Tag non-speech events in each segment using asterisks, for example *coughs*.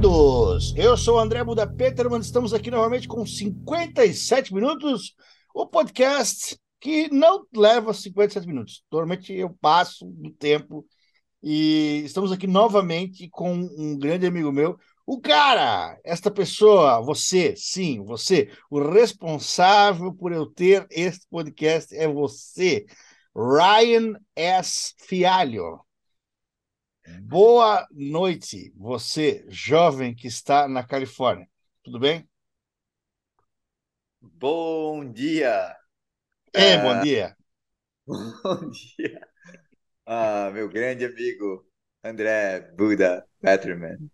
Todos! Eu sou o André Buda Peterman, estamos aqui novamente com 57 minutos, o podcast que não leva 57 minutos. Normalmente eu passo do tempo e estamos aqui novamente com um grande amigo meu, o cara, esta pessoa, você, sim, você, o responsável por eu ter este podcast é você, Ryan S. Fialho. Boa noite, você, jovem que está na Califórnia. Tudo bem? Bom dia. É, uh, bom dia. *laughs* Bom dia. Ah, meu grande amigo André Buda Peterman.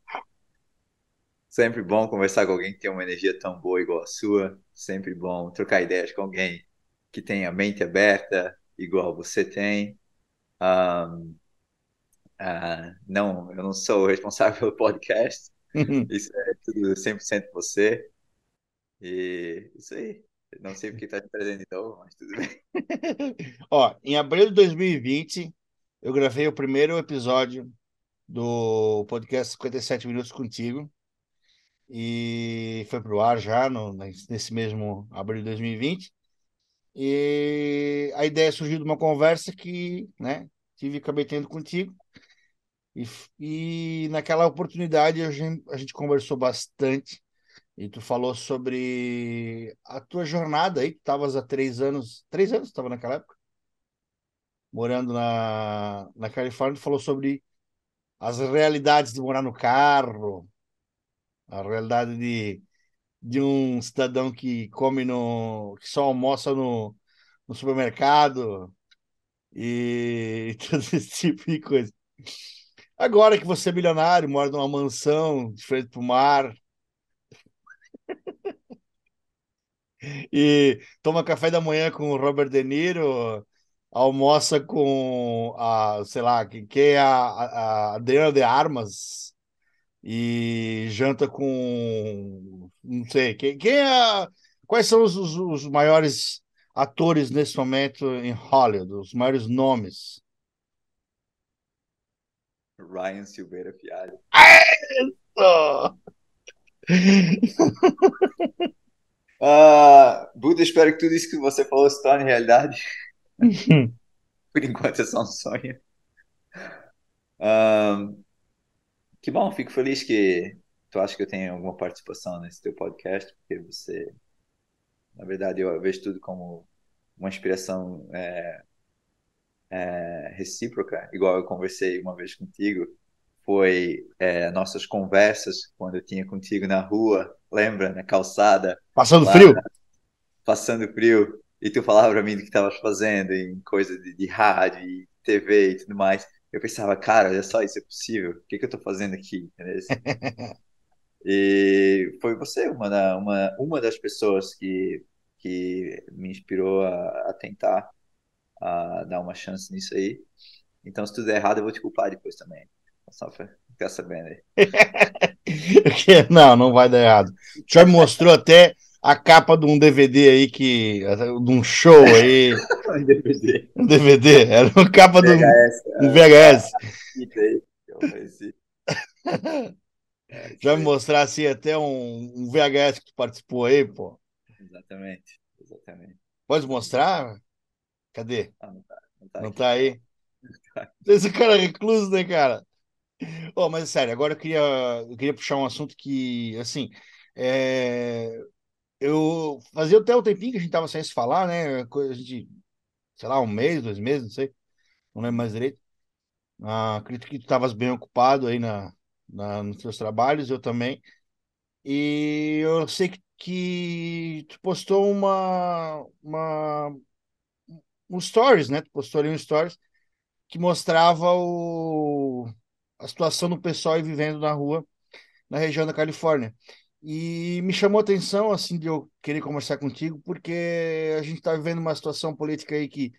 Sempre bom conversar com alguém que tem uma energia tão boa igual a sua. Sempre bom trocar ideias com alguém que tem a mente aberta igual você tem. Um, Uh, não, eu não sou o responsável pelo podcast. *laughs* Isso é tudo 100% você. E isso aí. Não sei porque está te trazendo de novo, mas tudo bem. *laughs* Ó, em abril de 2020, eu gravei o primeiro episódio do podcast 57 Minutos Contigo. E foi pro ar já no, nesse mesmo abril de 2020. E a ideia surgiu de uma conversa que, né, tive acabei tendo contigo. E, e naquela oportunidade a gente, a gente conversou bastante e tu falou sobre a tua jornada aí, tu estavas há três anos, três anos estava naquela época, morando na, na Califórnia, tu falou sobre as realidades de morar no carro, a realidade de, de um cidadão que come no, que só almoça no, no supermercado e *laughs* todo esse tipo de coisa. Agora que você é milionário, mora numa mansão de frente para o mar. e toma café da manhã com o Robert De Niro, almoça com a, sei lá, quem é a, a Adriana de Armas e janta com não sei, quem, quem é quais são os, os, os maiores atores nesse momento em Hollywood, os maiores nomes? Ryan Silveira Fialho. Isso! uh, Buda, espero que tudo isso que você falou se torne realidade. *laughs* Por enquanto é só um sonho. Uh, que bom, fico feliz que tu acha que eu tenho alguma participação nesse teu podcast, porque você, na verdade, eu vejo tudo como uma inspiração é, é, recíproca, igual eu conversei uma vez contigo, foi é, nossas conversas quando eu tinha contigo na rua, lembra, na calçada. Passando lá, frio? Passando frio. E tu falava para mim do que estavas fazendo em coisa de, de rádio e TV e tudo mais. Eu pensava, cara, olha só, isso é possível. O que, que eu estou fazendo aqui? *laughs* e foi você uma, uma, uma das pessoas que, que me inspirou a, a tentar a dar uma chance nisso aí. Então, se tudo der errado, eu vou te culpar depois também. Só pra ficar sabendo aí. *laughs* não, não vai dar errado. O senhor me mostrou até a capa de um DVD aí que. de um show aí. *laughs* um DVD. Um DVD. Era uma capa de um, um VHS. *laughs* Já me mostrar assim até um, um VHS que tu participou aí, pô. Exatamente, exatamente. Pode mostrar? Cadê? Ah, não tá, não tá, não tá aí? Esse cara é recluso, né, cara? Oh, mas sério, agora eu queria, eu queria puxar um assunto que, assim, é... eu fazia até o tempinho que a gente tava sem se falar, né? A gente, sei lá, um mês, dois meses, não sei, não lembro mais direito. Ah, acredito que tu estavas bem ocupado aí na, na, nos teus trabalhos, eu também. E eu sei que, que tu postou uma, uma um stories, né? Tu postou ali um stories que mostrava o, a situação do pessoal vivendo na rua na região da Califórnia. E me chamou a atenção, assim, de eu querer conversar contigo, porque a gente está vivendo uma situação política aí que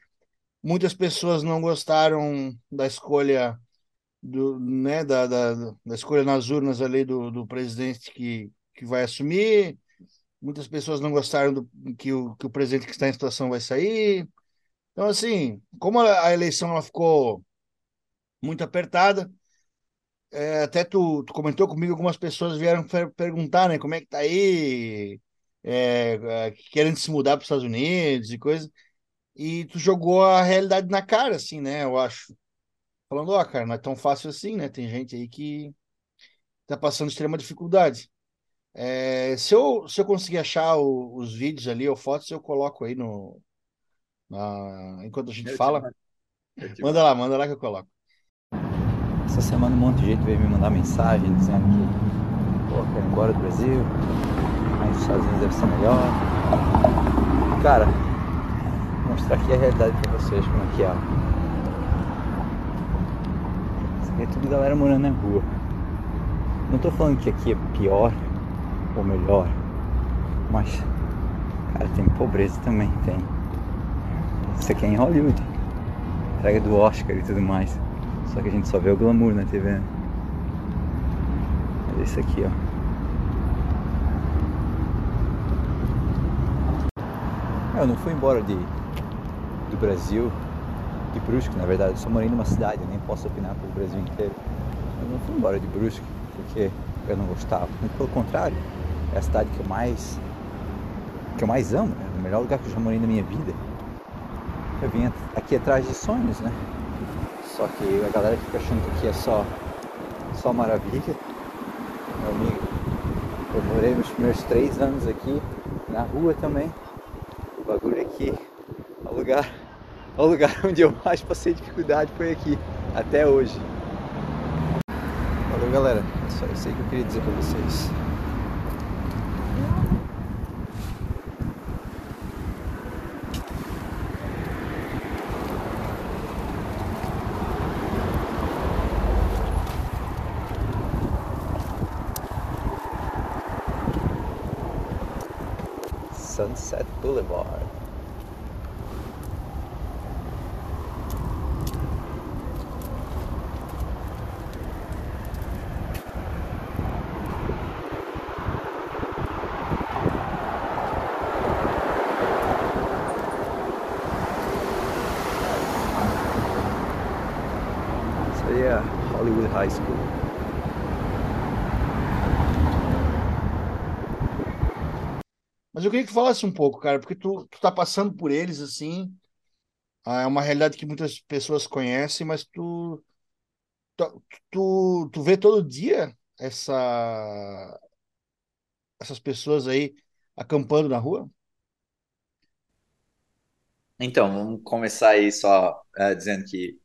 muitas pessoas não gostaram da escolha do, né, da, da, da escolha nas urnas ali do, do presidente que, que vai assumir. Muitas pessoas não gostaram do que o, que o presidente que está em situação vai sair. Então, assim, como a, eleição ela ficou muito apertada, é, até tu, tu, comentou comigo, algumas pessoas vieram perguntar, né, como é que tá aí, é, é, querendo se mudar para os Estados Unidos e coisa, e tu jogou a realidade na cara, assim, né, eu acho. Falando, ó, oh, cara, não é tão fácil assim, né, tem gente aí que tá passando extrema dificuldade. É, se, eu, se eu conseguir achar o, os vídeos ali ou fotos, eu coloco aí no. Enquanto a gente eu fala. Manda lá, manda lá que eu coloco. Essa semana um monte de gente veio me mandar mensagem dizendo que pô, quero ir embora do Brasil, mas os Estados Unidos deve ser melhor. Cara, vou mostrar aqui a realidade pra vocês, como é que é. Isso aqui é tudo galera morando na rua. Não tô falando que aqui é pior ou melhor. Mas, cara, tem pobreza também, tem. Isso aqui é em Hollywood. Entrega do Oscar e tudo mais. Só que a gente só vê o glamour na TV. Né? Olha isso aqui, ó. Eu não fui embora de, do Brasil, de Brusque, na verdade. Eu só morei numa cidade, eu nem posso opinar pelo Brasil inteiro. Eu não fui embora de Brusque porque eu não gostava. Muito pelo contrário, é a cidade que eu mais que eu mais amo, é o melhor lugar que eu já morei na minha vida. Eu vim aqui atrás de sonhos, né? Só que a galera fica achando que aqui é só só maravilha. Meu amigo, eu morei meus primeiros três anos aqui na rua também. O bagulho aqui, o lugar, o lugar *laughs* onde eu mais passei dificuldade foi aqui, até hoje. Valeu galera, só isso aí que eu queria dizer pra vocês. Boulevard. Queria que falasse um pouco, cara, porque tu, tu tá passando por eles, assim, ah, é uma realidade que muitas pessoas conhecem, mas tu, tu, tu, tu vê todo dia essa, essas pessoas aí acampando na rua? Então, vamos começar aí só uh, dizendo que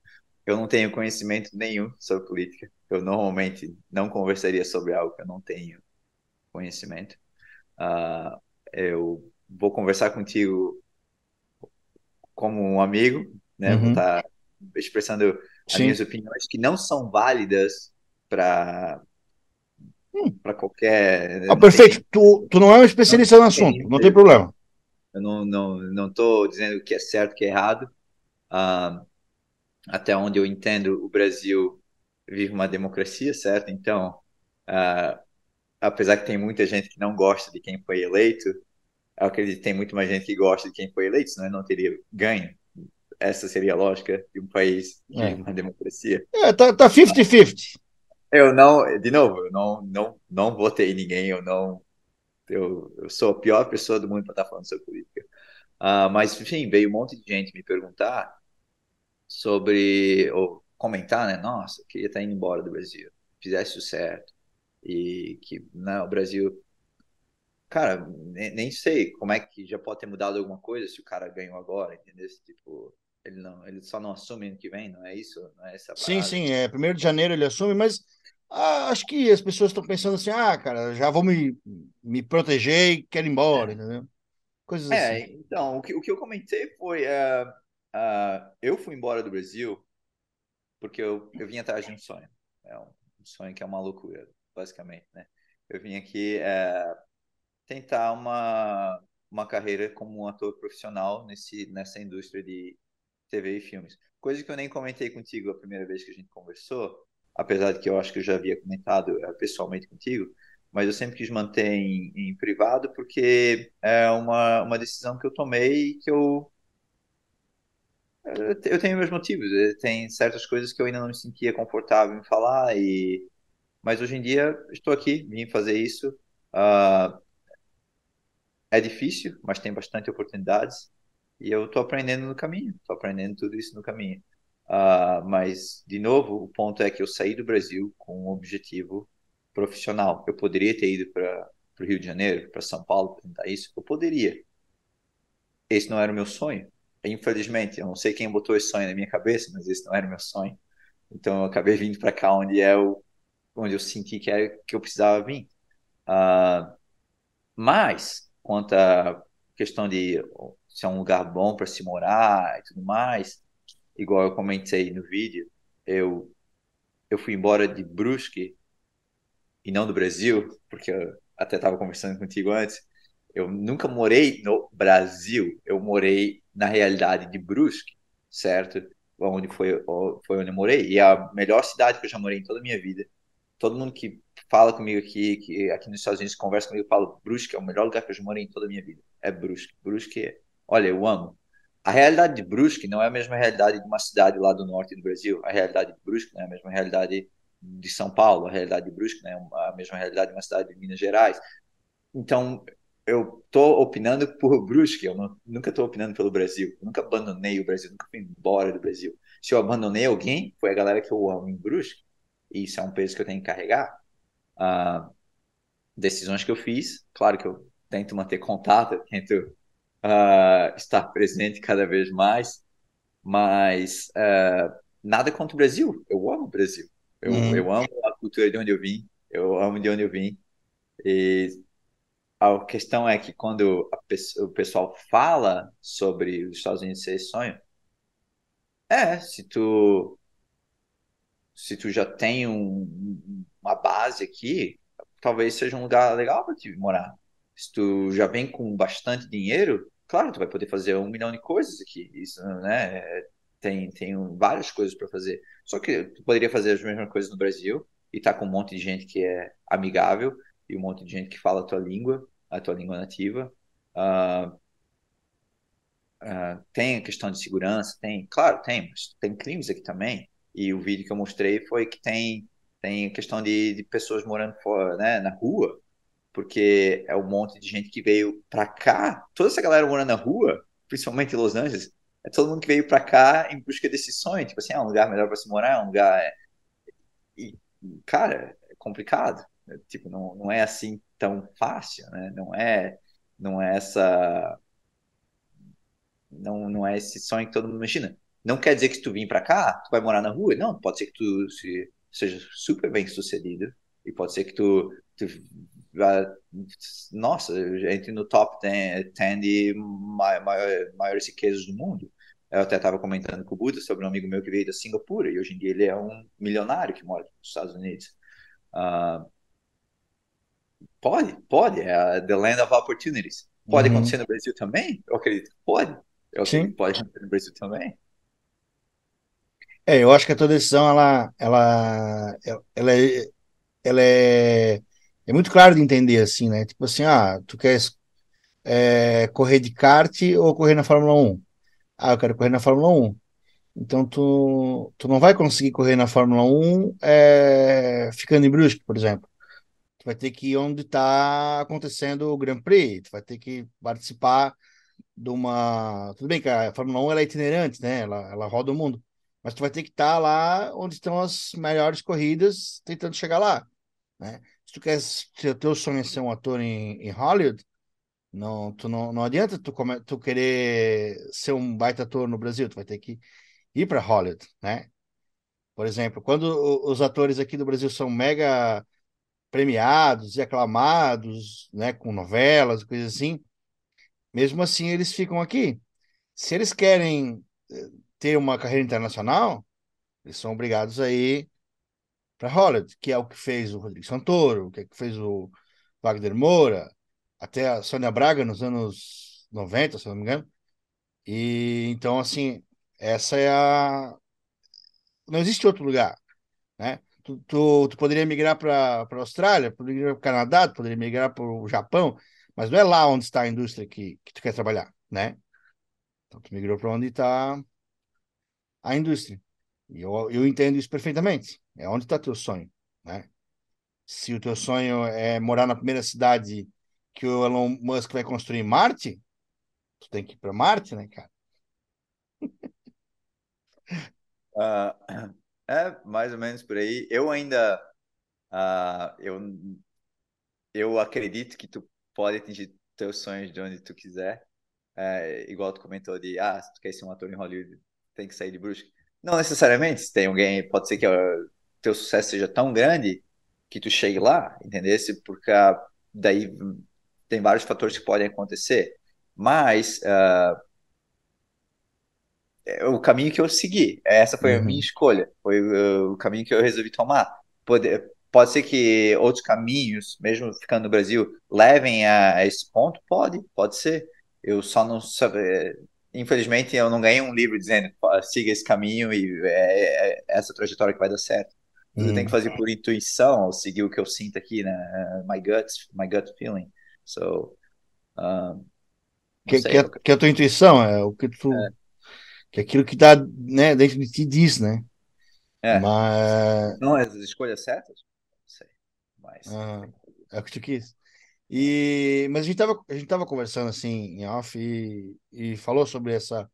eu não tenho conhecimento nenhum sobre política. Eu normalmente não conversaria sobre algo que eu não tenho conhecimento. Uh, eu vou conversar contigo como um amigo, né? Uhum. Vou estar tá expressando as Sim. minhas opiniões que não são válidas para hum. para qualquer. Ah, perfeito. Tem... Tu, tu não é um especialista não, no assunto, tem, não tem problema. Eu não não não estou dizendo que é certo que é errado. Uh, até onde eu entendo, o Brasil vive uma democracia, certo? Então, uh, apesar que tem muita gente que não gosta de quem foi eleito, eu acredito que tem muito mais gente que gosta de quem foi eleito, senão ele não teria ganho. Essa seria a lógica de um país de é. uma democracia. É, tá 50-50. Tá eu não, de novo, eu não, não, não votei em ninguém, eu não. Eu, eu sou a pior pessoa do mundo para estar falando sobre política. Uh, mas, enfim, veio um monte de gente me perguntar sobre, ou comentar, né? Nossa, eu queria estar indo embora do Brasil, fizesse o certo e que né, o Brasil cara, nem, nem, sei como é que já pode ter mudado alguma coisa se o cara ganhou agora, entendeu? Tipo, ele não, ele só não assume ano que vem, não é isso? Não é essa sim, sim, é primeiro de janeiro ele assume, mas ah, acho que as pessoas estão pensando assim, ah, cara, já vou me, me proteger e quero ir embora, é. entendeu? Coisas é, assim. então, o que, o que eu comentei foi, uh, uh, eu fui embora do Brasil porque eu, eu vim atrás de um sonho, é um sonho que é uma loucura, basicamente, né? Eu vim aqui é, tentar uma, uma carreira como um ator profissional nesse, nessa indústria de TV e filmes. Coisa que eu nem comentei contigo a primeira vez que a gente conversou, apesar de que eu acho que eu já havia comentado é, pessoalmente contigo, mas eu sempre quis manter em, em, privado porque é uma, uma decisão que eu tomei que eu eu tenho meus motivos, tem certas coisas que eu ainda não me sentia confortável em falar e mas hoje em dia estou aqui, vim fazer isso. Uh, é difícil, mas tem bastante oportunidades e eu estou aprendendo no caminho, estou aprendendo tudo isso no caminho. Uh, mas, de novo, o ponto é que eu saí do Brasil com um objetivo profissional. Eu poderia ter ido para o Rio de Janeiro, para São Paulo, para tentar isso. Eu poderia. Esse não era o meu sonho. Infelizmente, eu não sei quem botou esse sonho na minha cabeça, mas esse não era o meu sonho. Então, eu acabei vindo para cá, onde é o, onde eu senti que era que eu precisava vir. Uh, mas quanto à questão de se é um lugar bom para se morar e tudo mais, igual eu comentei no vídeo, eu eu fui embora de Brusque e não do Brasil, porque eu até estava conversando contigo antes. Eu nunca morei no Brasil, eu morei na realidade de Brusque, certo? Onde foi, foi onde eu morei. E é a melhor cidade que eu já morei em toda a minha vida. Todo mundo que fala comigo aqui, que aqui nos Estados Unidos conversa comigo, fala Brusque é o melhor lugar que eu já morei em toda a minha vida. É Brusque. Brusque, olha, eu amo. A realidade de Brusque não é a mesma realidade de uma cidade lá do norte do Brasil. A realidade de Brusque não é a mesma realidade de São Paulo, a realidade de Brusque, né, a mesma realidade de uma cidade de Minas Gerais. Então, eu tô opinando por Brusque, eu não, nunca estou opinando pelo Brasil, eu nunca abandonei o Brasil, nunca fui embora do Brasil. Se eu abandonei alguém, foi a galera que eu amo em Brusque, isso é um peso que eu tenho que carregar. Ah, decisões que eu fiz, claro que eu tento manter contato, tento ah, estar presente cada vez mais, mas ah, nada contra o Brasil, eu amo o Brasil. Eu, uhum. eu amo a cultura de onde eu vim, eu amo de onde eu vim. E a questão é que quando o pessoal fala sobre os Estados Unidos ser sonho, é, se tu se tu já tem um, uma base aqui, talvez seja um lugar legal para te morar. Se tu já vem com bastante dinheiro, claro, tu vai poder fazer um milhão de coisas aqui. Isso, né? tem, tem várias coisas para fazer. Só que tu poderia fazer as mesmas coisas no Brasil e tá com um monte de gente que é amigável e um monte de gente que fala a tua língua, a tua língua nativa. Uh, uh, tem a questão de segurança, tem, claro, tem, mas tem crimes aqui também. E o vídeo que eu mostrei foi que tem tem questão de, de pessoas morando fora, né, na rua, porque é um monte de gente que veio para cá, toda essa galera morando na rua, principalmente em Los Angeles, é todo mundo que veio para cá em busca desse sonho, tipo assim, é um lugar melhor para se morar, é um lugar é... e cara, é complicado, né? tipo, não, não é assim tão fácil, né? Não é não é essa não não é esse sonho que todo mundo imagina. Não quer dizer que se tu vir para cá, tu vai morar na rua, não, pode ser que tu se, seja super bem sucedido e pode ser que tu, tu nossa, entre no top 10, 10 de maior, maiores riquezas do mundo. Eu até estava comentando com o Buda sobre um amigo meu que veio da Singapura e hoje em dia ele é um milionário que mora nos Estados Unidos. Uh, pode, pode, é the land of opportunities. Pode uhum. acontecer no Brasil também? Eu acredito que pode. Eu Sim. que pode acontecer no Brasil também. É, eu acho que a tua decisão ela, ela, ela, é, ela é é muito claro de entender assim, né? Tipo assim, ah, tu queres é, correr de kart ou correr na Fórmula 1? Ah, eu quero correr na Fórmula 1. Então tu, tu não vai conseguir correr na Fórmula 1 é, ficando em Brusque, por exemplo. Tu vai ter que ir onde está acontecendo o Grand Prix, tu vai ter que participar de uma. Tudo bem que a Fórmula 1 ela é itinerante, né? Ela, ela roda o mundo. Mas tu vai ter que estar tá lá onde estão as melhores corridas, tentando chegar lá. Né? Se tu quer ter teu sonho é ser um ator em, em Hollywood, não, tu não, não adianta tu, come, tu querer ser um baita ator no Brasil, tu vai ter que ir para Hollywood, né? Por exemplo, quando os atores aqui do Brasil são mega premiados e aclamados, né, com novelas, coisas assim, mesmo assim eles ficam aqui. Se eles querem eh, ter uma carreira internacional, eles são obrigados a ir para Hollywood, que é o que fez o Rodrigo Santoro, que é o que fez o Wagner Moura, até a Sônia Braga nos anos 90, se não me engano. E então, assim, essa é a. Não existe outro lugar, né? Tu, tu, tu poderia migrar para a Austrália, poderia para o Canadá, tu poderia migrar para o Japão, mas não é lá onde está a indústria que, que tu quer trabalhar, né? Então, tu migrou para onde está a indústria. E eu, eu entendo isso perfeitamente. É onde está teu sonho, né? Se o teu sonho é morar na primeira cidade que o Elon Musk vai construir Marte, tu tem que ir para Marte, né, cara? Uh, *laughs* é mais ou menos por aí. Eu ainda uh, eu eu acredito que tu pode atingir teus sonhos de onde tu quiser. É, igual tu comentou de ah, se tu quer ser um ator em Hollywood, tem que sair de Brusque. Não necessariamente, se tem alguém, pode ser que o teu sucesso seja tão grande que tu chegue lá, entendeu? Porque daí tem vários fatores que podem acontecer. Mas uh, o caminho que eu segui, essa foi uhum. a minha escolha, foi o, o caminho que eu resolvi tomar. Pode, pode ser que outros caminhos, mesmo ficando no Brasil, levem a, a esse ponto? Pode, pode ser. Eu só não sabe, infelizmente eu não ganhei um livro dizendo siga esse caminho e é, é essa trajetória que vai dar certo. Uhum. Eu tenho que fazer por intuição, ou seguir o que eu sinto aqui, né? My gut, my gut feeling. So, um, que, sei, que, é, que é a tua intuição, é o que tu. É. Que é aquilo que está né, dentro de ti diz, né? É. Mas. Não, as escolhas certas? Não sei. Mas. Ah, é o que tu quis. E, mas a gente estava a gente tava conversando assim em off e, e falou sobre essa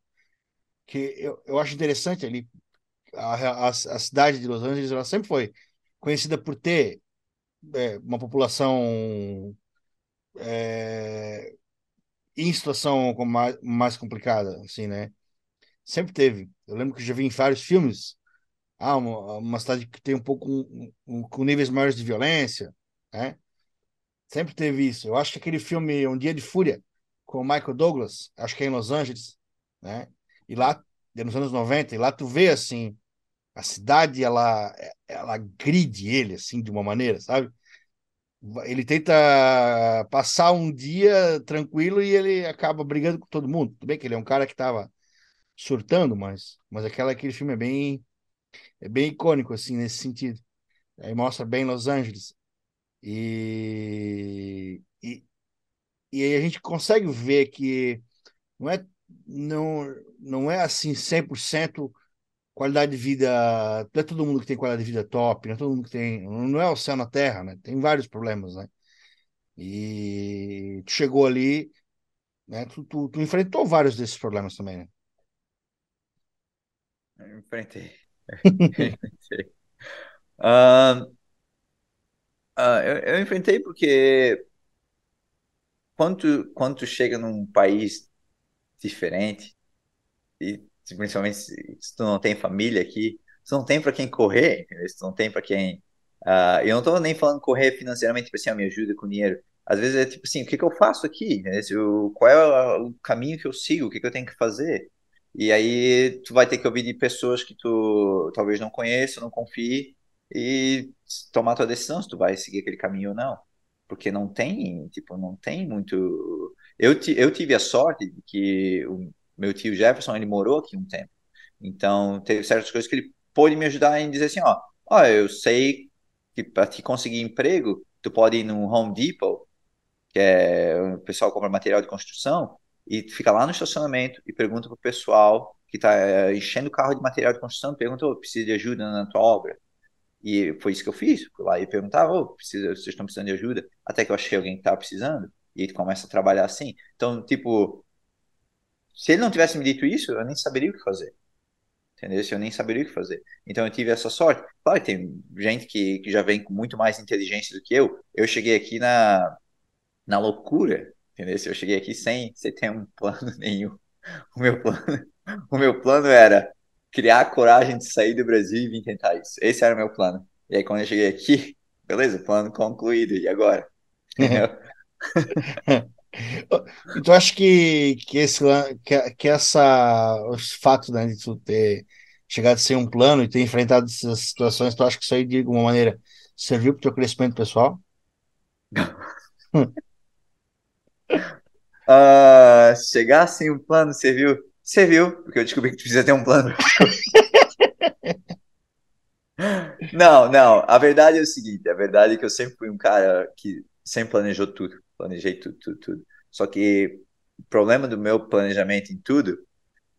que eu, eu acho interessante ali a, a, a cidade de Los Angeles ela sempre foi conhecida por ter é, uma população é, em situação mais, mais complicada, assim, né? Sempre teve. Eu lembro que já vi em vários filmes. Ah, uma, uma cidade que tem um pouco um, um, com níveis maiores de violência, né? Sempre teve isso. Eu acho que aquele filme Um Dia de Fúria com o Michael Douglas, acho que é em Los Angeles, né? E lá, nos anos 90, e lá tu vê assim, a cidade ela ela gride ele assim de uma maneira, sabe? Ele tenta passar um dia tranquilo e ele acaba brigando com todo mundo. Tudo bem que ele é um cara que estava surtando, mas mas aquela aquele filme é bem é bem icônico assim nesse sentido. Aí mostra bem Los Angeles. E, e, e aí a gente consegue ver que não é, não, não é assim 100% qualidade de vida. Não é todo mundo que tem qualidade de vida top, não é todo mundo que tem. Não é o céu na terra, né? Tem vários problemas, né? E tu chegou ali, né? Tu, tu, tu enfrentou vários desses problemas também, né? Enfrentei. *laughs* enfrentei. Uh, Uh, eu, eu, enfrentei porque quando quando chega num país diferente, e principalmente se, tu não tem família aqui, tu não tem para quem correr, se tu não tem para quem. Uh, eu não estou nem falando correr financeiramente, tipo assim, ah, me ajuda com dinheiro. Às vezes é tipo assim, o que, que eu faço aqui? Qual é o caminho que eu sigo? O que, que eu tenho que fazer? E aí tu vai ter que ouvir de pessoas que tu talvez não conheça, não confie, e tomar tua decisão se tu vai seguir aquele caminho ou não. Porque não tem, tipo, não tem muito. Eu, eu tive a sorte de que o meu tio Jefferson, ele morou aqui um tempo. Então, teve certas coisas que ele pôde me ajudar em dizer assim, ó, ó, eu sei que para te conseguir emprego, tu pode ir no Home Depot, que é o pessoal compra material de construção, e fica lá no estacionamento e pergunta pro pessoal que está eh, enchendo o carro de material de construção, pergunta, oh, precisa de ajuda na tua obra? E foi isso que eu fiz. Fui lá e perguntava, oh, precisa, vocês estão precisando de ajuda? Até que eu achei alguém que estava precisando. E ele começa a trabalhar assim. Então, tipo, se ele não tivesse me dito isso, eu nem saberia o que fazer. Entendeu? Eu nem saberia o que fazer. Então eu tive essa sorte. Claro, tem gente que, que já vem com muito mais inteligência do que eu. Eu cheguei aqui na, na loucura. Entendeu? Eu cheguei aqui sem, sem ter um plano *laughs* nenhum. O meu plano, o meu plano era criar a coragem de sair do Brasil e vir tentar isso. Esse era o meu plano. E aí, quando eu cheguei aqui, *laughs* beleza, plano concluído. E agora? *laughs* então, acho que, que, esse, que, que essa, os fatos né, de tu ter chegado sem um plano e ter enfrentado essas situações, tu acha que isso aí, de alguma maneira, serviu para o teu crescimento pessoal? uh, *laughs* chegar sem um plano serviu? Serviu, porque eu descobri que tu precisa ter um plano. *laughs* não, não. A verdade é o seguinte: a verdade é que eu sempre fui um cara que sempre planejou tudo. Planejei tudo, tudo, tudo. Só que o problema do meu planejamento em tudo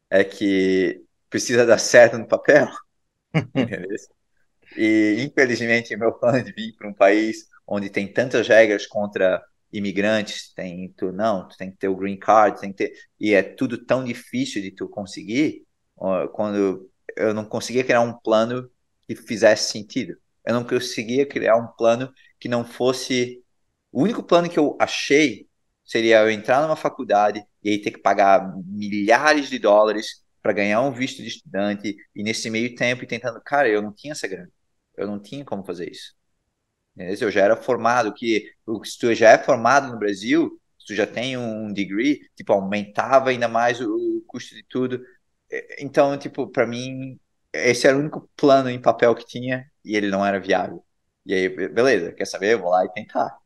é que precisa dar certo no papel. *laughs* E, infelizmente, meu plano de vir para um país onde tem tantas regras contra imigrantes, tem tu não, tu tem que ter o green card, tem que ter e é tudo tão difícil de tu conseguir, quando eu não conseguia criar um plano que fizesse sentido. Eu não conseguia criar um plano que não fosse o único plano que eu achei seria eu entrar numa faculdade e aí ter que pagar milhares de dólares para ganhar um visto de estudante e nesse meio tempo tentando, cara, eu não tinha essa grana. Eu não tinha como fazer isso. Eu já era formado, que se tu já é formado no Brasil, se tu já tem um degree, tipo, aumentava ainda mais o custo de tudo. Então, tipo, para mim, esse era o único plano em papel que tinha e ele não era viável. E aí, beleza, quer saber? Eu vou lá e tentar.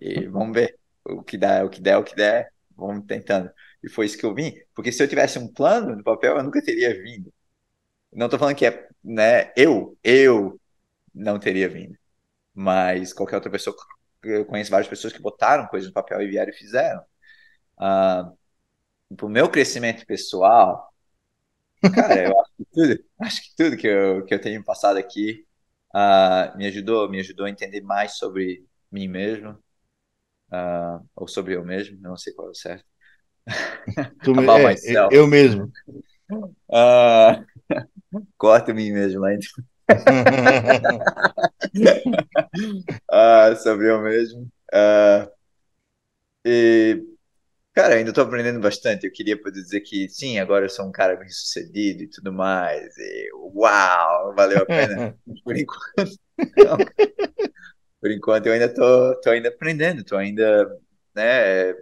E vamos ver. O que dá, o que der, o que der, vamos tentando. E foi isso que eu vim. Porque se eu tivesse um plano no papel, eu nunca teria vindo. Não tô falando que é, né, eu, eu não teria vindo. Mas qualquer outra pessoa, eu conheço várias pessoas que botaram coisas no papel e vieram e fizeram. Uh, pro meu crescimento pessoal, cara, eu acho que tudo, acho que tudo que eu, que eu tenho passado aqui uh, me ajudou, me ajudou a entender mais sobre mim mesmo, uh, ou sobre eu mesmo, não sei qual é o certo. *laughs* Tu, é, eu mesmo. Uh, *laughs* corta mim mesmo lá então. Uh, sobre eu mesmo. Uh, e, cara, ainda estou aprendendo bastante. Eu queria poder dizer que sim, agora eu sou um cara bem sucedido e tudo mais. E, uau, valeu a pena. *laughs* Por enquanto, não. Por enquanto eu ainda tô, tô ainda aprendendo, tô ainda, né,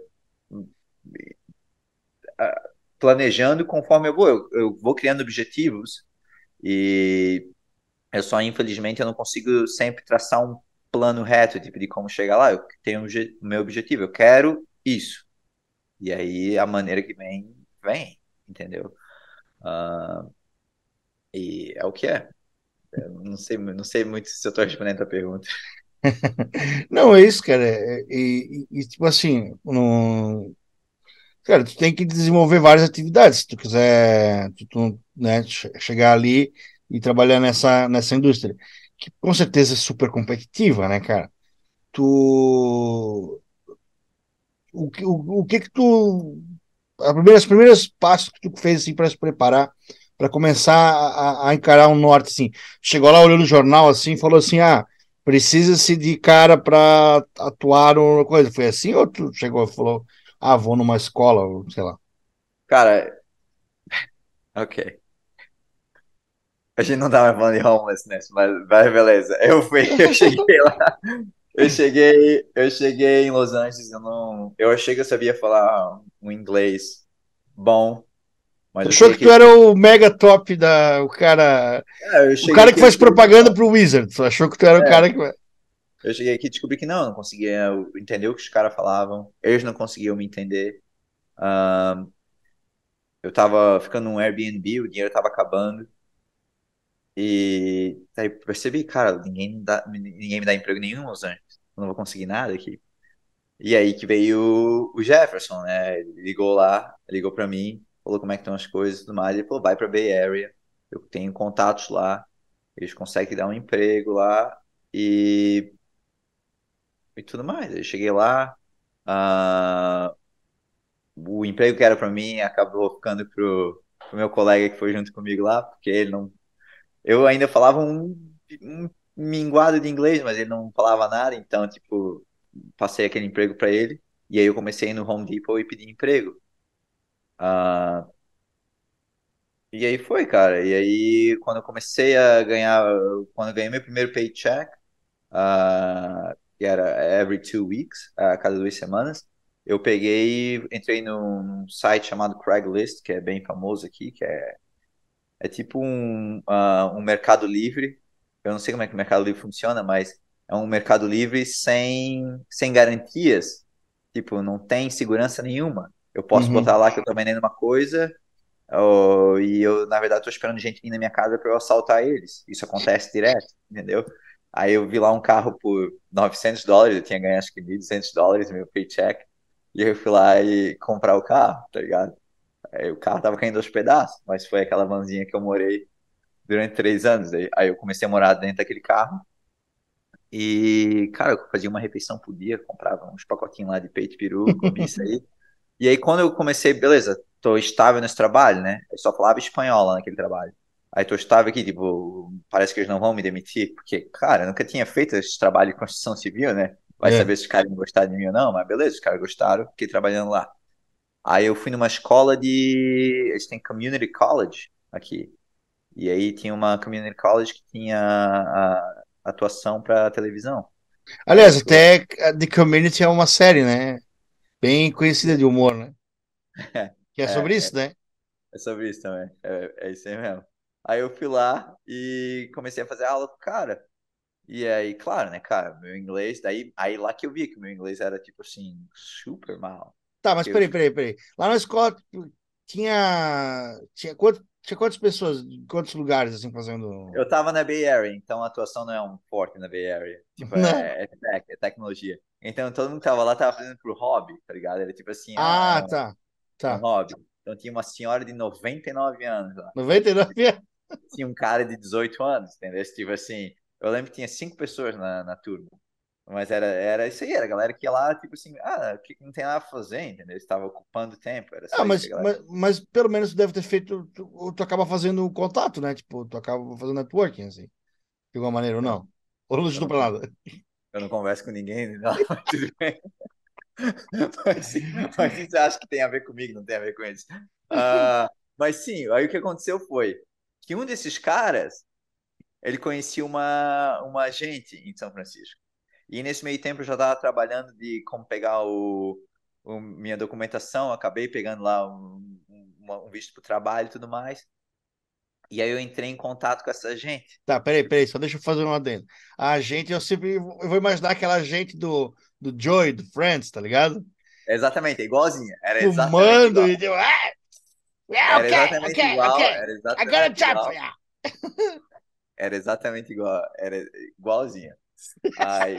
planejando conforme eu vou. Eu, eu vou criando objetivos e eu só, infelizmente, eu não consigo sempre traçar um plano reto tipo, de como chegar lá. Eu tenho o meu objetivo, eu quero isso. E aí a maneira que vem, vem, entendeu? Uh, e é o que é. Eu não sei, não sei muito se eu estou respondendo a pergunta. *laughs* Não, é isso, cara. É, e, e, e tipo assim, no... cara, tu tem que desenvolver várias atividades se tu quiser tu, tu, né, chegar ali e trabalhar nessa, nessa indústria, que com certeza é super competitiva, né, cara? Tu. O, o, o que que tu. As primeiras, primeiros passos que tu fez assim, para se preparar para começar a, a, encarar o norte, assim. Chegou lá, olhou no jornal, assim, falou assim, ah, precisa-se de cara para atuar uma coisa. Foi assim ou tu chegou e falou, ah, vou numa escola, sei lá? Cara, *laughs* ok. A gente não tava falando de homelessness, mas, mas beleza. Eu fui, eu cheguei lá. Eu cheguei, eu cheguei em Los Angeles, eu não. Eu achei que eu sabia falar um inglês bom. Mas achou que, que tu era o mega top da. O cara. É, o cara que faz propaganda pro Wizard. Achou que tu era é. o cara que. Eu cheguei aqui e descobri que não, não conseguia entender o que os caras falavam. Eles não conseguiam me entender. Um, eu tava ficando num Airbnb, o dinheiro tava acabando. E aí percebi, cara, ninguém me dá, ninguém me dá emprego nenhum em Los Angeles. Eu não vou conseguir nada aqui. E aí que veio o Jefferson, né? Ele ligou lá, ligou para mim, falou como é que estão as coisas e tudo mais. Ele falou, vai pra Bay Area. Eu tenho contatos lá. Eles conseguem dar um emprego lá. E e tudo mais. Eu cheguei lá, uh, o emprego que era para mim acabou ficando pro, pro meu colega que foi junto comigo lá, porque ele não eu ainda falava um, um minguado de inglês, mas ele não falava nada, então, tipo, passei aquele emprego para ele. E aí eu comecei no Home Depot e pedi emprego. Uh, e aí foi, cara. E aí, quando eu comecei a ganhar, quando eu ganhei meu primeiro paycheck, uh, que era every two weeks, a cada duas semanas, eu peguei, entrei num site chamado Craigslist, que é bem famoso aqui, que é é tipo um, uh, um mercado livre. Eu não sei como é que o mercado livre funciona, mas é um mercado livre sem, sem garantias. Tipo, não tem segurança nenhuma. Eu posso uhum. botar lá que eu tô vendendo uma coisa oh, e eu, na verdade, tô esperando gente vir na minha casa para eu assaltar eles. Isso acontece direto, entendeu? Aí eu vi lá um carro por 900 dólares, eu tinha ganho acho que 1.200 dólares meu paycheck. E eu fui lá e comprar o carro, tá ligado? Aí o carro tava caindo aos pedaços, mas foi aquela vanzinha que eu morei durante três anos. Aí eu comecei a morar dentro daquele carro. E, cara, eu fazia uma refeição por dia, comprava uns pacotinhos lá de peito peru, *laughs* comia isso aí. E aí quando eu comecei, beleza, tô estável nesse trabalho, né? Eu só falava espanhol lá naquele trabalho. Aí tô estável aqui, tipo, parece que eles não vão me demitir, porque, cara, eu nunca tinha feito esse trabalho de construção civil, né? Vai é. saber se os caras gostaram de mim ou não, mas beleza, os caras gostaram, fiquei trabalhando lá. Aí eu fui numa escola de. Eles têm community college aqui. E aí tinha uma community college que tinha a atuação para televisão. Aliás, até The Community é uma série, né? Bem conhecida de humor, né? *laughs* Que é, é sobre é, isso, né? É sobre isso também. É, é isso aí mesmo. Aí eu fui lá e comecei a fazer aula com o cara. E aí, claro, né, cara, meu inglês, daí aí lá que eu vi que meu inglês era tipo assim, super mal. Tá, mas peraí, peraí, peraí. Lá na escola tinha. Tinha, quanto, tinha quantas pessoas, quantos lugares assim fazendo. Eu tava na Bay Area, então a atuação não é um forte na Bay Area. Tipo, é, é, tech, é tecnologia. Então todo mundo que tava lá tava fazendo pro hobby, tá ligado? Era tipo assim. Ah, ah tá. Tá. Um hobby. Então tinha uma senhora de 99 anos lá. 99 anos? Tinha um cara de 18 anos, entendeu? Tipo assim, eu lembro que tinha cinco pessoas na, na turma. Mas era, era isso aí, era a galera que ia lá, tipo assim, ah, que não tem nada a fazer, entendeu? Estava ocupando tempo. Era ah, mas, mas, mas, pelo menos tu deve ter feito, tu, tu acaba fazendo contato, né? Tipo, tu acaba fazendo networking, assim. De alguma maneira, ou não? Ou não ajudou pra nada? Eu não converso com ninguém, não, mas *laughs* tudo bem. mas, mas isso acho que tem a ver comigo, não tem a ver com eles. Uh, mas sim, aí o que aconteceu foi que um desses caras, ele conhecia uma, uma agente em São Francisco. E nesse meio tempo eu já estava trabalhando de como pegar o, o, minha documentação, acabei pegando lá um, um, um visto para o trabalho e tudo mais. E aí eu entrei em contato com essa gente. Tá, peraí, peraí, só deixa eu fazer um adendo. A gente, eu sempre eu vou imaginar aquela gente do, do Joy, do Friends, tá ligado? Exatamente, igualzinha. Era Fumando e deu. Ah! Yeah, era exatamente okay, igual. Okay. Era exatamente I got a job for you. Era exatamente igual. Era igualzinha. Aí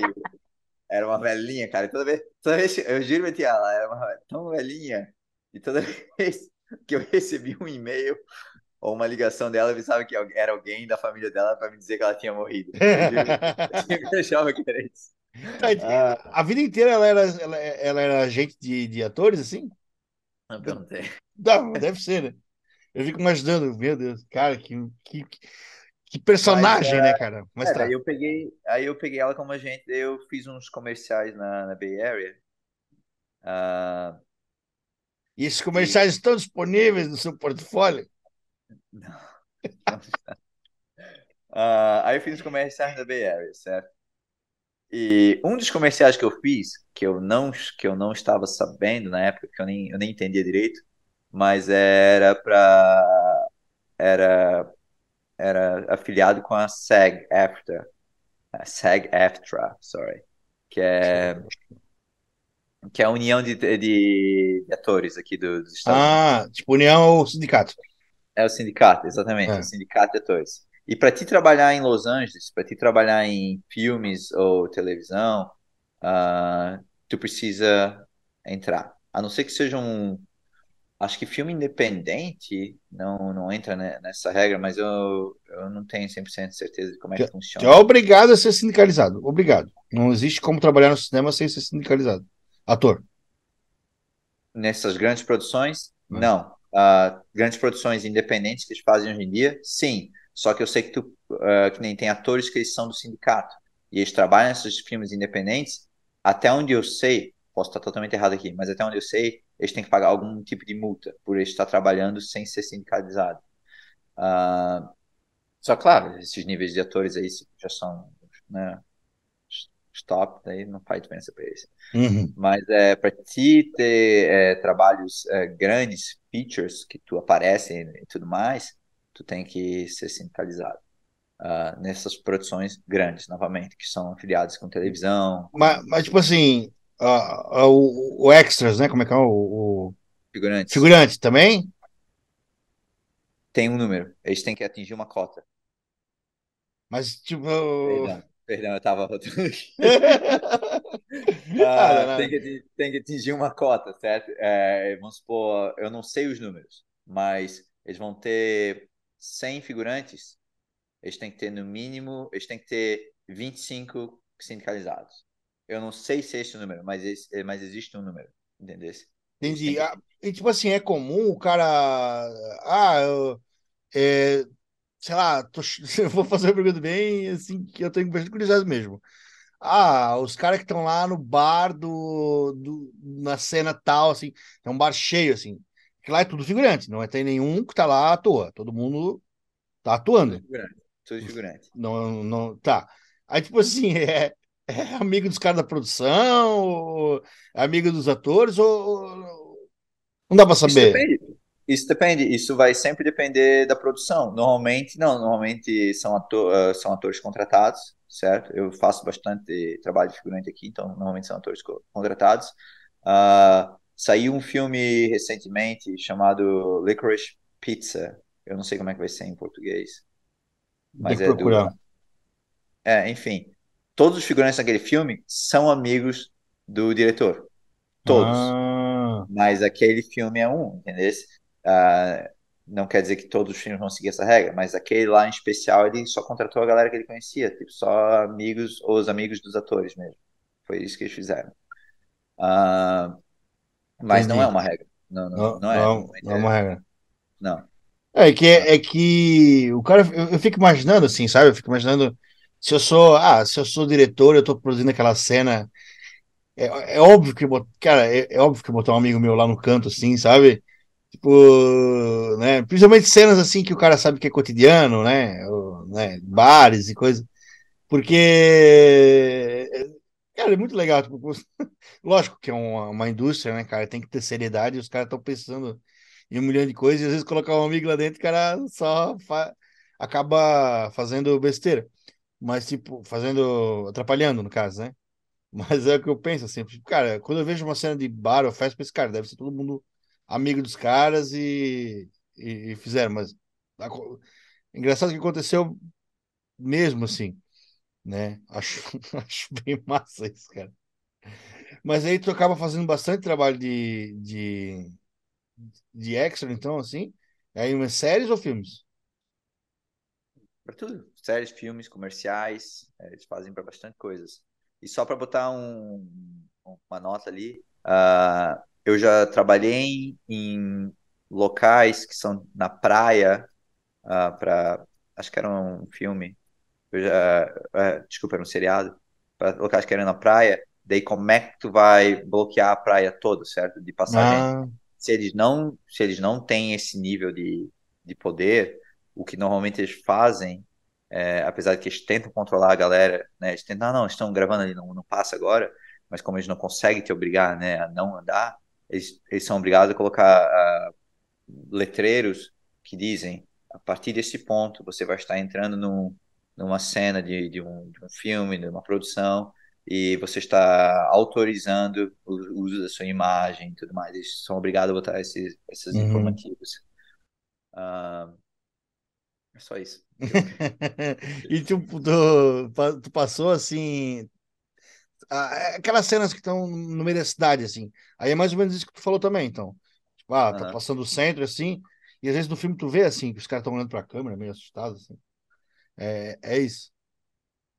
era uma velhinha, cara. E toda vez, toda vez eu juro que ela era uma tão velhinha. E toda *laughs* vez que eu recebi um e-mail ou uma ligação dela, eu avisava que era alguém da família dela para me dizer que ela tinha morrido. Eu, eu achava que era isso. Tá, ah, a vida inteira ela era, ela, ela era agente de, de atores, assim? Não perguntei. Não, deve ser, né? Eu fico imaginando, meu Deus, cara, que, que, que personagem, Mas, né, cara? Mas é, aí eu peguei, aí eu peguei ela como agente, eu fiz uns comerciais na, na Bay Area. Uh, e esses comerciais e... estão disponíveis no seu portfólio? Não. não uh, aí eu fiz os comerciais na Bay Area, certo? E um dos comerciais que eu fiz, que eu não, que eu não estava sabendo na época, que eu nem, eu nem entendia direito, mas era para era era afiliado com a SAG-AFTRA, SAG-AFTRA, sorry, que é que é a união de, de, atores aqui do, dos Estados ah, Unidos. Ah, tipo união ou sindicato? É o sindicato, exatamente, é. o sindicato de atores. E para ti trabalhar em Los Angeles, para ti trabalhar em filmes ou televisão, uh, tu precisa entrar. A não ser que seja um, Acho que filme independente não, não entra nessa regra, mas eu, eu não tenho 100% certeza de como é que funciona. É obrigado a ser sindicalizado. Obrigado. Não existe como trabalhar no cinema sem ser sindicalizado. Ator. Nessas grandes produções, hum. não. Uh, grandes produções independentes que eles fazem hoje em dia, sim. Só que eu sei que tu, uh, que nem tem atores que eles são do sindicato. E eles trabalham nesses filmes independentes. Até onde eu sei, posso estar totalmente errado aqui, mas até onde eu sei, eles têm que pagar algum tipo de multa por estar trabalhando sem ser sindicalizado. Uh, só claro, esses níveis de atores aí já são né, top, daí não faz diferença para eles. Uhum. Mas é, para ti ter é, trabalhos é, grandes, features que tu aparecem e tudo mais, tu tem que ser sindicalizado. Uh, nessas produções grandes, novamente, que são afiliadas com televisão. Mas, mas tipo assim, uh, uh, o, o, extras, né? Como é que é o, o... figurante? Figurante também? Tem um número. Eles têm que atingir uma cota. Mas, tipo. Perdão, perdão eu tava rotando *laughs* aqui. ah, tem, que, tem que atingir uma cota, certo? É, vamos supor, eu não sei os números, mas eles vão ter 100 figurantes, eles têm que ter no mínimo, eles têm que ter 25 sindicalizados. Eu não sei se é esse o número, mas, esse, mas existe um número, entendeu? Entendi. Ah, e tipo assim, é comum o cara. Ah, eu, é, sei lá, tô, *laughs* eu vou fazer uma pergunta bem assim, que eu tenho bastante curiosidade mesmo. Ah, os caras que estão lá no bar do, do, na cena tal, assim, é um bar cheio, assim. Que lá é tudo figurante, não é tem nenhum que tá lá à toa. Todo mundo tá atuando. Tudo figurante. Tudo figurante. Não, não, tá. Aí, tipo assim, *laughs* é, é amigo dos caras da produção, amigo dos atores, ou, não dá para saber. Isso depende. Isso depende, isso vai sempre depender da produção. Normalmente, não, normalmente são, ator, uh, são atores contratados, certo? Eu faço bastante trabalho de figurante aqui, então normalmente são atores contratados. Uh, saiu um filme recentemente chamado Licorice Pizza. Eu não sei como é que vai ser em português. Mas é procurar. do. É, enfim. Todos os figurantes daquele filme são amigos do diretor. Todos. Ah. Mas aquele filme é um, entendeu? Uh, não quer dizer que todos os filmes vão seguir essa regra, mas aquele lá em especial ele só contratou a galera que ele conhecia, tipo, só amigos ou os amigos dos atores mesmo. Foi isso que eles fizeram. Uh, mas Entendi. não é uma regra. Não, não, não, não é. Não, não é uma regra. Não. É que, é que o cara, eu, eu, fico imaginando assim, sabe? Eu fico imaginando se eu sou, ah, se eu sou diretor, eu tô produzindo aquela cena. É, é óbvio que, cara, é, é óbvio que botar um amigo meu lá no canto, assim, sabe? Tipo, né? Principalmente cenas assim que o cara sabe que é cotidiano, né? Ou, né? Bares e coisas. Porque, cara, é muito legal. Tipo, *laughs* lógico que é uma, uma indústria, né, cara? Tem que ter seriedade os caras estão pensando em um milhão de coisas. E às vezes colocar um amigo lá dentro, o cara só fa acaba fazendo besteira. Mas, tipo, fazendo. atrapalhando, no caso, né? *laughs* Mas é o que eu penso, assim, tipo, cara, quando eu vejo uma cena de bar ou festa, penso, cara, deve ser todo mundo amigo dos caras e, e, e fizeram, mas engraçado que aconteceu mesmo assim, né? *laughs* Acho, acho bem massa isso, cara. Mas aí tu acaba fazendo bastante trabalho de, de, de extra, então, assim? Aí umas séries ou filmes? Para tudo. Séries, filmes, comerciais, é, eles fazem para bastante coisas. E só para botar um, uma nota ali, uh, eu já trabalhei em locais que são na praia, uh, ah, para acho que era um filme, eu já, uh, desculpa, era um seriado, para locais que eram na praia, daí como é que tu vai bloquear a praia toda, certo? De passagem. Ah. Se eles não, se eles não têm esse nível de, de poder, o que normalmente eles fazem, é, apesar de que eles tentam controlar a galera, né? Eles tentam, ah, não, estão gravando ali, não, não passa agora, mas como eles não conseguem te obrigar, né, a não andar, eles, eles são obrigados a colocar uh, letreiros que dizem a partir desse ponto você vai estar entrando num, numa cena de, de, um, de um filme, de uma produção e você está autorizando o uso da sua imagem e tudo mais. Eles são obrigados a botar esses, esses uhum. informativos. Uh, é só isso. *laughs* e tu, tu, tu, passou assim é aquelas cenas que estão no meio da cidade, assim. Aí é mais ou menos isso que tu falou também, então. Tipo, ah, tá uhum. passando o centro, assim, e às vezes no filme tu vê, assim, que os caras estão olhando pra câmera, meio assustados, assim. É, é isso.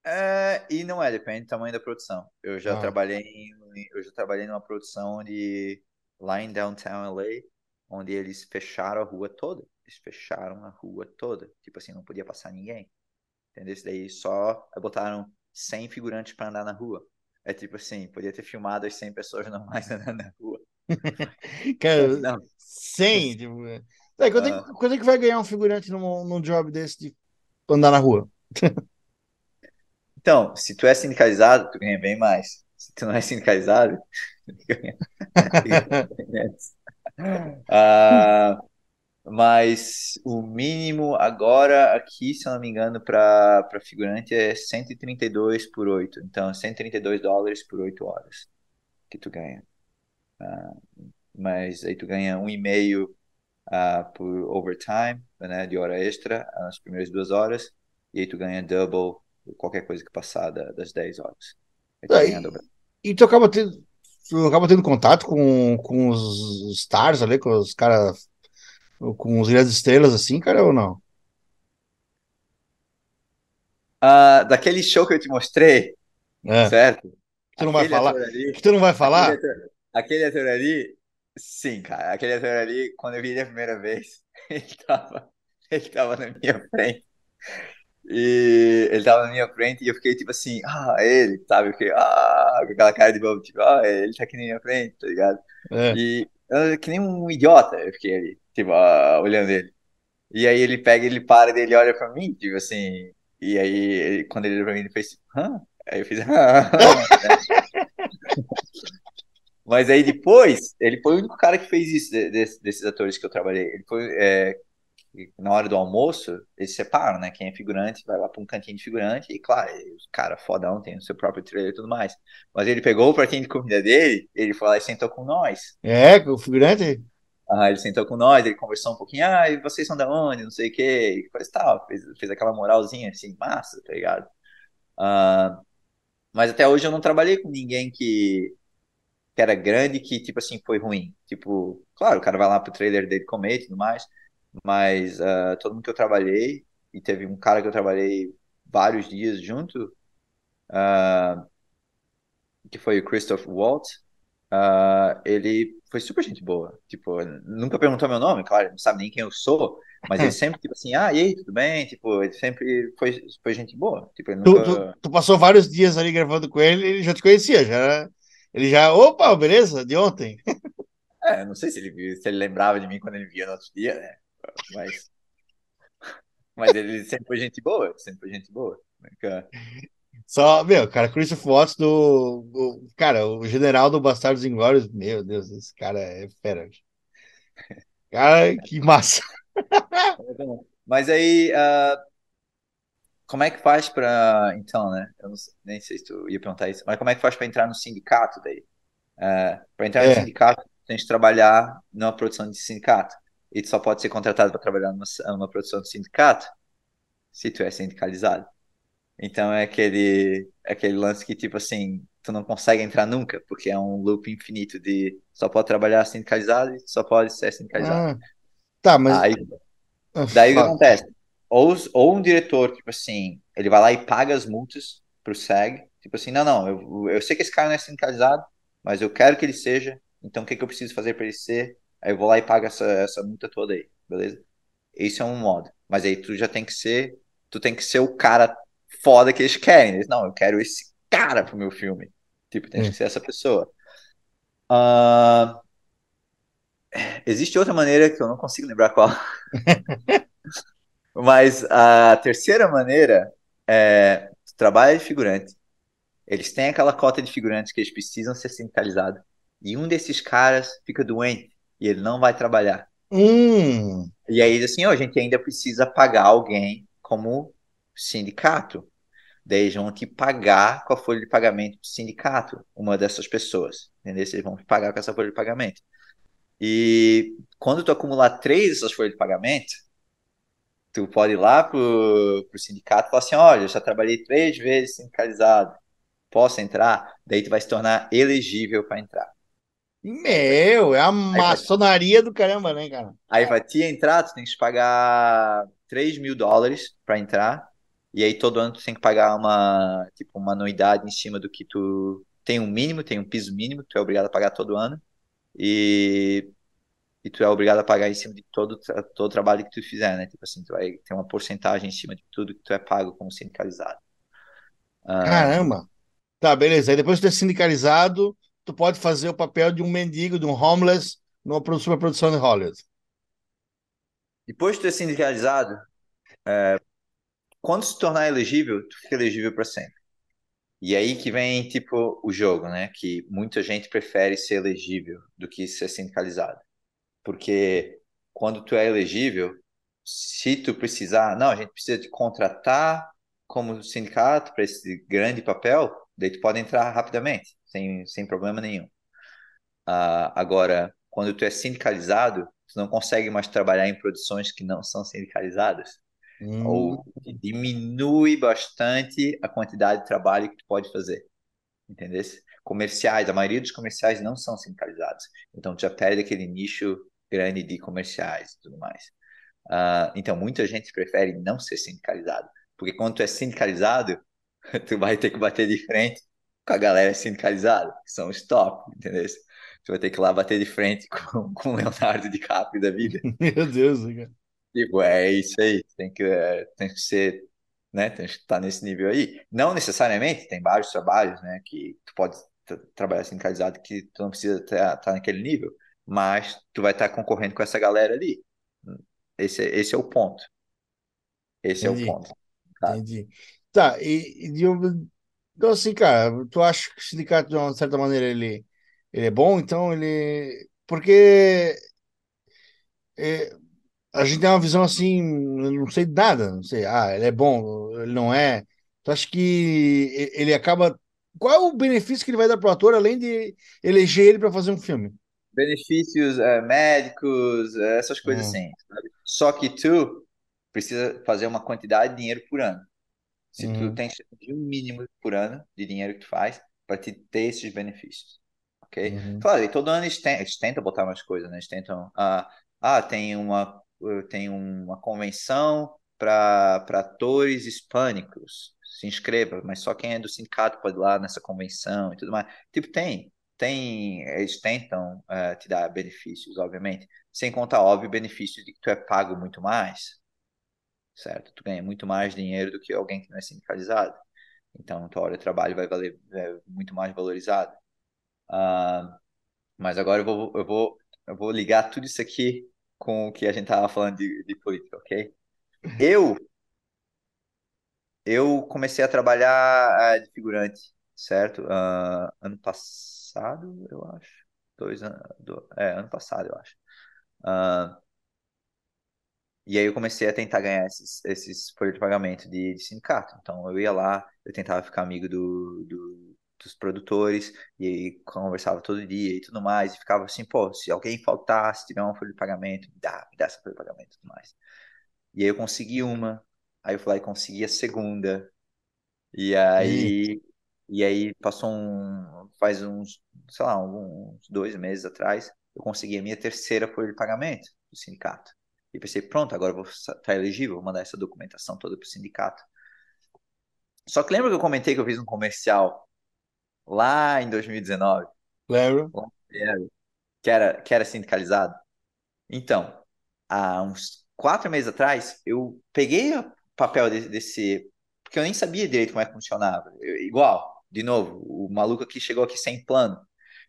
É, e não é, depende do tamanho da produção. Eu já ah. trabalhei em, eu já trabalhei numa produção onde lá em downtown LA, onde eles fecharam a rua toda. Eles fecharam a rua toda. Tipo assim, não podia passar ninguém. Entendeu? Isso daí só botaram 100 figurantes para andar na rua. É tipo assim, podia ter filmado as 100 pessoas normais *laughs* andando na rua. Cara, *laughs* não. 100? *laughs* Tipo, é. quando, é, uh... quando é que vai ganhar um figurante num, num job desse de andar na rua? então, se tu é sindicalizado, tu ganha bem mais. Se tu não é sindicalizado, tu ganha, uh, Mas o mínimo agora aqui, se eu não me engano, para figurante é 132 por 8. Então, 132 dólares por 8 horas que tu ganha. Uh, mas aí tu ganha um e meio uh, por overtime, né, de hora extra, nas primeiras duas horas, e aí tu ganha double qualquer coisa que passar das 10 horas. Tu e, e tu acaba tendo, tu acaba tendo contato com, com os stars ali, com os caras com os grandes estrelas assim, cara, ou não? Uh, daquele show que eu te mostrei, é. certo? Tu não vai falar? Ali, tu não vai falar? Aquele ator, aquele ator, ali, sim, cara. Aquele ator ali, quando eu vi ele a primeira vez, *laughs* ele tava, ele tava na minha frente. E ele tava na minha frente e eu fiquei tipo assim, ah, ele, sabe? Eu fiquei, ah, com aquela cara de bobo, tipo, ah, ele tá aqui na minha frente, tá ligado? É. E eu, que nem um idiota eu fiquei ali tipo, olhando ele. E aí ele pega, ele para, ele olha pra mim, tipo assim, e aí ele, quando ele olhou pra mim, ele fez hã? Aí eu fiz, hã? *laughs* Mas aí depois, ele foi o único cara que fez isso, desse, desses atores que eu trabalhei. Ele foi, é, na hora do almoço, eles separam, né? Quem é figurante vai lá para um cantinho de figurante, e claro, o cara fodão tem o seu próprio trailer e tudo mais. Mas ele pegou o pratinho de comida dele, ele foi lá e sentou com nós. É, o figurante? Ah, ele sentou com nós, ele conversou um pouquinho, ah, e vocês são da onde, não sei o quê, e coisa tal, fez, fez aquela moralzinha assim, massa, tá ligado? Uh, mas até hoje eu não trabalhei com ninguém que, que era grande que, tipo assim, foi ruim. Tipo, claro, o cara vai lá pro trailer dele comer e tudo mais, mas uh, todo mundo que eu trabalhei, e teve um cara que eu trabalhei vários dias junto, uh, que foi o Christoph Waltz, Uh, ele foi super gente boa. Tipo, nunca perguntou meu nome, claro, não sabe nem quem eu sou, mas ele *laughs* sempre, tipo assim, ah, e aí, tudo bem? Tipo, ele sempre foi, foi gente boa. Tipo, nunca... tu, tu, tu, passou vários dias ali gravando com ele, ele já te conhecia, já. Ele já, opa, beleza, de ontem. *laughs* É, não sei se ele se ele lembrava de mim quando ele via no outro dia, né? Mas. Mas ele sempre foi gente boa, sempre foi gente boa. Nunca... Só, meu, cara, Christopher Watts do, do, Cara, o general do Bastardos Inglórios, meu Deus, esse cara é fera. Cara, que massa. *laughs* Mas aí, uh, como é que faz para Então, né? Eu não sei, nem sei se tu ia perguntar isso, mas como é que faz para entrar no sindicato daí? Uh, para entrar é. no sindicato, tem que trabalhar numa produção de sindicato. E tu só pode ser contratado para trabalhar numa, numa produção de sindicato se tu é sindicalizado. Então é aquele, aquele lance que, tipo assim, tu não consegue entrar nunca, porque é um loop infinito de só pode trabalhar sindicalizado e só pode ser sindicalizado. Ah, tá, mas. Aí, ah, daí o que acontece? Ou, ou um diretor, tipo assim, ele vai lá e paga as multas pro SEG, tipo assim, não, não, eu, eu sei que esse cara não é sindicalizado, mas eu quero que ele seja, então o que, que eu preciso fazer para ele ser? Aí eu vou lá e pago essa, essa multa toda aí, beleza? Esse é um modo. Mas aí tu já tem que ser, tu tem que ser o cara foda que eles querem. Eles, não, eu quero esse cara pro meu filme. Tipo, tem que ser essa pessoa. Uh... Existe outra maneira que eu não consigo lembrar qual. *laughs* Mas a terceira maneira é trabalho de figurante. Eles têm aquela cota de figurantes que eles precisam ser sindicalizados. E um desses caras fica doente e ele não vai trabalhar. Hum. E aí, assim, ó, a gente ainda precisa pagar alguém como sindicato. Daí eles vão te pagar com a folha de pagamento do sindicato, uma dessas pessoas. Entendeu? Eles vão te pagar com essa folha de pagamento. E quando tu acumular três dessas folhas de pagamento, tu pode ir lá pro, pro sindicato e falar assim, olha, eu já trabalhei três vezes sindicalizado, posso entrar? Daí tu vai se tornar elegível para entrar. Meu, é a maçonaria do caramba, né, cara? Aí vai te entrar, tu tem que pagar 3 mil dólares para entrar. E aí todo ano tu tem que pagar uma, tipo, uma anuidade em cima do que tu tem um mínimo, tem um piso mínimo, tu é obrigado a pagar todo ano. E, e tu é obrigado a pagar em cima de todo, todo o trabalho que tu fizer, né? Tipo assim, tu vai ter uma porcentagem em cima de tudo que tu é pago como sindicalizado. Ah, Caramba! Tá, beleza. Aí depois de ter sindicalizado, tu pode fazer o papel de um mendigo, de um homeless, numa produção de Hollywood. Depois de ter sindicalizado, é, quando se tornar elegível, tu fica elegível para sempre. E aí que vem, tipo, o jogo, né? Que muita gente prefere ser elegível do que ser sindicalizado. Porque quando tu é elegível, se tu precisar, não, a gente precisa te contratar como sindicato para esse grande papel, daí tu pode entrar rapidamente, sem, sem problema nenhum. Uh, agora, quando tu é sindicalizado, tu não consegue mais trabalhar em produções que não são sindicalizadas. Hum. Ou diminui bastante a quantidade de trabalho que tu pode fazer. Entendeu? Comerciais, a maioria dos comerciais não são sindicalizados. Então, tu já perde aquele nicho grande de comerciais e tudo mais. Uh, então, muita gente prefere não ser sindicalizado. Porque quando tu é sindicalizado, *laughs* tu vai ter que bater de frente com a galera sindicalizada, que são os top, entendeu? Tu vai ter que ir lá bater de frente *laughs* com, o Leonardo DiCaprio da vida. *laughs* Meu Deus, cara. Tipo, é isso aí. Tem que, é, tem que ser, né? Tem que estar nesse nível aí. Não necessariamente, tem vários trabalhos, né? Que tu pode trabalhar sindicalizado que tu não precisa estar, estar naquele nível. Mas tu vai estar concorrendo com essa galera ali. Esse, esse é o ponto. Esse Entendi. é o ponto. Tá? Entendi. Tá, e, e eu, então assim, cara, tu acha que o sindicato, de uma certa maneira, ele, ele é bom? Então ele... Porque... É, a gente tem uma visão assim, não sei de nada, não sei, ah, ele é bom, ele não é. Tu acha que ele acaba. Qual é o benefício que ele vai dar pro ator, além de eleger ele para fazer um filme? Benefícios é, médicos, é, essas coisas hum. assim. Sabe? Só que tu precisa fazer uma quantidade de dinheiro por ano. Se hum. tu tens um mínimo por ano de dinheiro que tu faz para te ter esses benefícios. Ok? Uhum. Claro, e todo ano eles tentam botar mais coisas, né? Eles tentam. Ah, ah, tem uma tem uma convenção para atores hispânicos. Se inscreva, mas só quem é do sindicato pode ir lá nessa convenção e tudo mais. Tipo, tem. Tem, eles tentam uh, te dar benefícios, obviamente. Sem contar, óbvio, o benefício de que tu é pago muito mais. Certo? Tu ganha muito mais dinheiro do que alguém que não é sindicalizado. Então, tua hora de trabalho vai valer é, muito mais valorizado. Uh, mas agora eu vou, eu, vou, eu vou ligar tudo isso aqui com o que a gente tava falando de, de política, ok? Eu eu comecei a trabalhar uh, de figurante, certo? Uh, ano passado, eu acho. Dois anos. É, ano passado, eu acho. Uh, e aí eu comecei a tentar ganhar esses, esses folhas de pagamento de, de, sindicato. Então eu ia lá, eu tentava ficar amigo do, do dos produtores, e conversava todo dia e tudo mais, e ficava assim, pô, se alguém faltar, se tiver uma folha de pagamento, me dá, me dá essa folha de pagamento e tudo mais. E aí eu consegui uma, aí eu falei, consegui a segunda, e aí, e aí passou um, faz uns, sei lá, uns dois meses atrás, eu consegui a minha terceira folha de pagamento do sindicato. E pensei, pronto, agora vou estar elegível, vou mandar essa documentação toda para o sindicato. Só que lembra que eu comentei que eu fiz um comercial lá em 2019. Lembro. Que era, que era sindicalizado. Então, há uns quatro meses atrás, eu peguei o papel desse, desse porque eu nem sabia direito como é que funcionava. Eu, igual, de novo, o maluco aqui chegou aqui sem plano.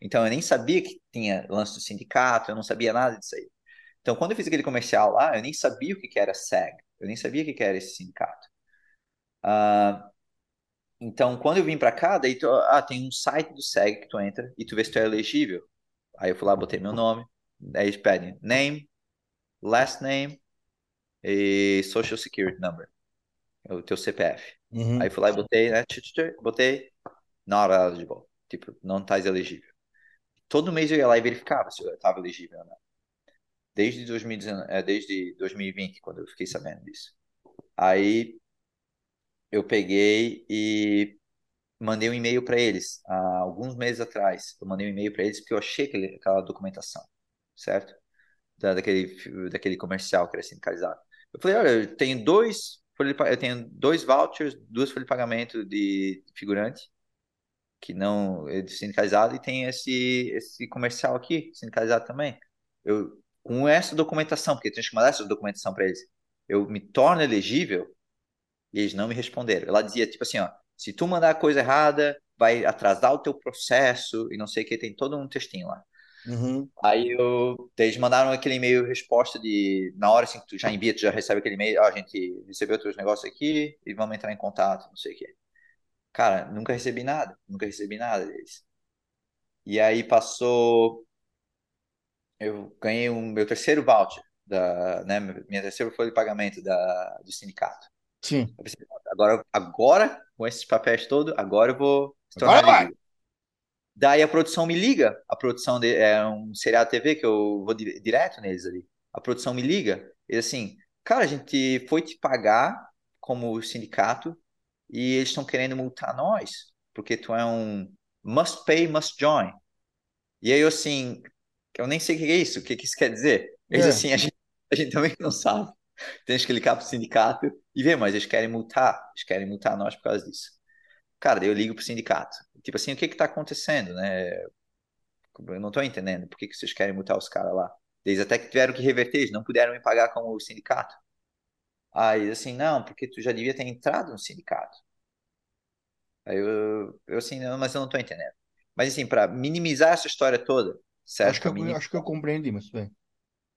Então, eu nem sabia que tinha lance do sindicato, eu não sabia nada disso aí. Então, quando eu fiz aquele comercial lá, eu nem sabia o que, que era SEG, eu nem sabia o que, que era esse sindicato. Uh, então, quando eu vim para cá, daí tu, ah, tem um site do SEG que tu entra e tu vê se tu é elegível. Aí eu fui lá, botei meu nome, aí eles pedem name, last name e social security number, o teu CPF. Uhum. Aí fui lá e botei, né, botei, not eligible, tipo, não estás elegível. Todo mês eu ia lá e verificava se eu estava elegível ou não. Desde, 2019, é, desde 2020, quando eu fiquei sabendo disso. Aí eu peguei e mandei um e-mail para eles, há alguns meses atrás. Eu mandei um e-mail para eles porque eu achei aquele, aquela documentação, certo? Da, daquele, daquele comercial que era sindicalizado. Eu falei, olha, eu tenho dois, eu tenho dois vouchers, duas folhas de pagamento de figurante, que não é sindicalizado, e tem esse, esse comercial aqui, sindicalizado também. Eu, com essa documentação, porque eu tenho que mandar essa documentação para eles, eu me torno elegível e eles não me responderam. Ela dizia, tipo assim, ó, se tu mandar a coisa errada, vai atrasar o teu processo e não sei o que, tem todo um textinho lá. Uhum. Aí eu, eles mandaram aquele e-mail resposta de, na hora assim que tu já envia, tu já recebe aquele e-mail, ó, a gente recebeu teus negócios aqui e vamos entrar em contato, não sei o que. Cara, nunca recebi nada, nunca recebi nada deles. E aí passou, eu ganhei o um, meu terceiro voucher, da, né, minha terceira folha de pagamento da, do sindicato. Sim. Pensei, agora, agora, com esses papéis todos, agora eu vou se tornar agora elegível. Daí a produção me liga, a produção de, é um seriado TV que eu vou direto neles ali. A produção me liga e assim, cara, a gente foi te pagar como sindicato e eles estão querendo multar nós, porque tu é um must pay, must join. E aí eu assim, eu nem sei o que é isso, o que, que isso quer dizer. Eles é. assim, a gente, a gente também não sabe. Tem que clicar pro sindicato e ver, mas eles querem multar, eles querem multar nós por causa disso. Cara, daí eu ligo pro sindicato. Tipo assim, o que que tá acontecendo, né? Eu não tô entendendo por que, que vocês querem multar os caras lá. Eles até que tiveram que reverter, eles não puderam me pagar como o sindicato. Aí, assim, não, porque tu já devia ter entrado no sindicato. Aí eu, eu assim, não, mas eu não tô entendendo. Mas, assim, para minimizar essa história toda, certo? Acho que eu, acho que eu compreendi, mas bem.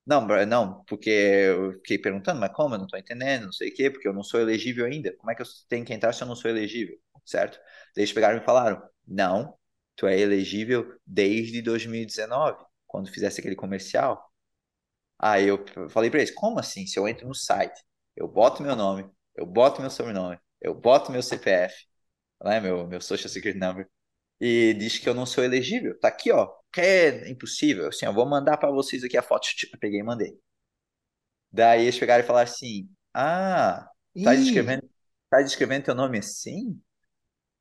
Não, não, porque eu fiquei perguntando, mas como? Eu não tô entendendo, não sei o quê, porque eu não sou elegível ainda. Como é que eu tenho que entrar se eu não sou elegível? certo? Eles pegaram e falaram: não, tu é elegível desde 2019, quando fizesse aquele comercial. Aí eu falei para eles: como assim? Se eu entro no site, eu boto meu nome, eu boto meu sobrenome, eu boto meu CPF, né, meu, meu Social Security Number, e diz que eu não sou elegível. Tá aqui, ó. É impossível. Assim, eu vou mandar para vocês aqui a foto. Eu peguei e mandei. Daí eles pegaram e falaram assim: Ah, tá descrevendo, tá descrevendo teu nome assim?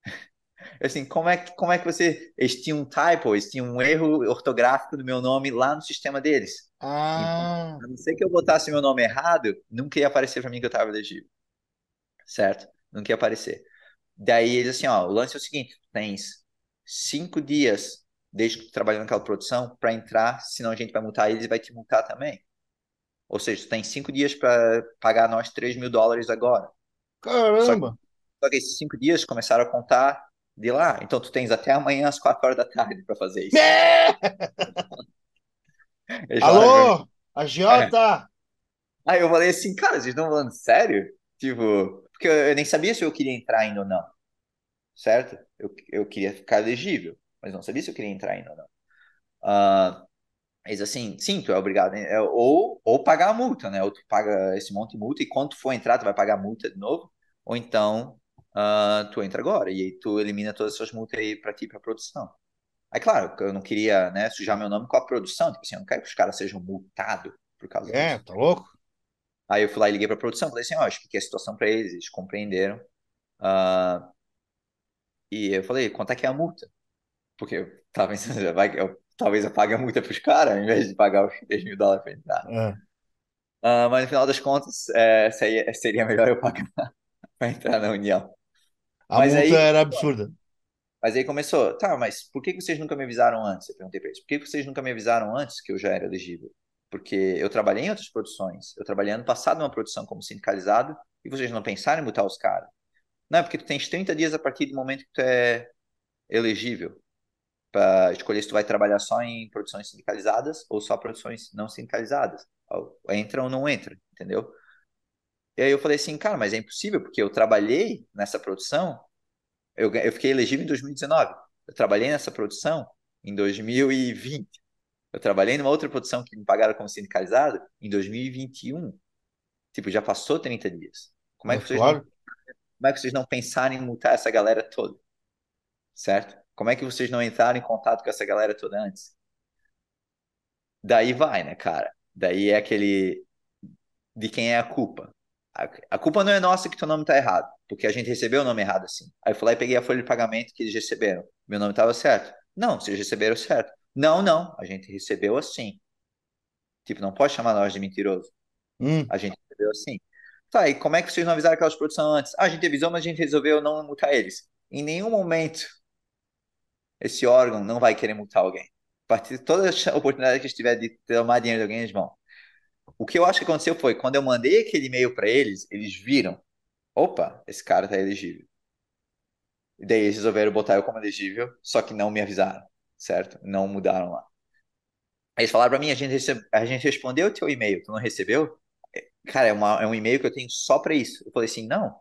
*laughs* assim, como é que, como é que você. Eles tinham um typo, eles tinham um erro ortográfico do meu nome lá no sistema deles. Ah. Então, a não ser que eu botasse meu nome errado, nunca ia aparecer para mim que eu estava elegível. Certo? Nunca ia aparecer. Daí eles assim, ó, o lance é o seguinte: tens cinco dias desde que tu trabalhou naquela produção para entrar, senão a gente vai multar eles e vai te multar também. Ou seja, tu tem cinco dias para pagar nós 3 mil dólares agora. Caramba! Só que, só que esses cinco dias começaram a contar de lá. Então tu tens até amanhã às quatro horas da tarde para fazer isso. *laughs* Alô, agiota! É. Aí eu falei assim, cara, vocês estão falando sério? Tipo, porque eu nem sabia se eu queria entrar ainda ou não. Certo? Eu, eu queria ficar elegível, mas não sabia se eu queria entrar ainda ou não. Uh, mas assim, sim, tu é obrigado, né? É, ou, ou pagar a multa, né? Ou tu paga esse monte de multa e quando tu for entrar, tu vai pagar a multa de novo, ou então uh, tu entra agora e aí tu elimina todas essas multas aí para ti para produção. Aí claro, eu não queria, né, sujar meu nome com a produção, tipo assim, eu não quero que os caras sejam multados por causa é, disso. É, tá louco? Aí eu fui lá e liguei para a produção, falei assim, ó, oh, expliquei a situação para eles, eles compreenderam. Uh, e eu falei, quanto é que é a multa? Porque eu tava pensando, *laughs* vai, eu, talvez eu pague a multa para os caras, em vez de pagar os 3 mil dólares para entrar. É. Uh, mas no final das contas, é, seria, seria melhor eu pagar *laughs* para entrar na União. A mas multa aí, era absurda. Mas aí começou, tá, mas por que vocês nunca me avisaram antes? Eu perguntei para eles, por que vocês nunca me avisaram antes que eu já era elegível? Porque eu trabalhei em outras produções, eu trabalhei ano passado numa produção como sindicalizado e vocês não pensaram em botar os caras. Não, é porque tu tens 30 dias a partir do momento que tu é elegível para escolher se tu vai trabalhar só em produções sindicalizadas ou só produções não sindicalizadas. Entra ou não entra, entendeu? E aí eu falei assim, cara, mas é impossível, porque eu trabalhei nessa produção, eu, eu fiquei elegível em 2019, eu trabalhei nessa produção em 2020, eu trabalhei numa outra produção que me pagaram como sindicalizado em 2021. Tipo, já passou 30 dias. Como é que, vocês, claro. não, como é que vocês não pensaram em multar essa galera toda? Certo? Como é que vocês não entraram em contato com essa galera toda antes? Daí vai, né, cara? Daí é aquele de quem é a culpa. A, culpa não é nossa que teu nome tá errado, porque a gente recebeu o nome errado assim. Aí eu fui lá e peguei a folha de pagamento que eles receberam. Meu nome estava certo. Não, vocês receberam certo. Não, não, a gente recebeu assim. Tipo, não pode chamar nós de mentiroso. Hum. A gente recebeu assim. Tá, e como é que vocês não avisaram aquelas produções antes? Ah, a gente avisou, mas a gente resolveu não multar eles. Em nenhum momento esse órgão não vai querer multar alguém. A partir de toda a oportunidade que estiver de tomar dinheiro de alguém, eles vão. O que eu acho que aconteceu foi, quando eu mandei aquele e-mail para eles, eles viram, opa, esse cara tá elegível. E daí eles resolveram botar eu como elegível, só que não me avisaram, certo? Não mudaram lá. Aí eles falaram para mim, a gente, a gente respondeu o teu e-mail, tu não recebeu? É, cara, é, uma, é um e-mail que eu tenho só para isso. Eu falei assim, não,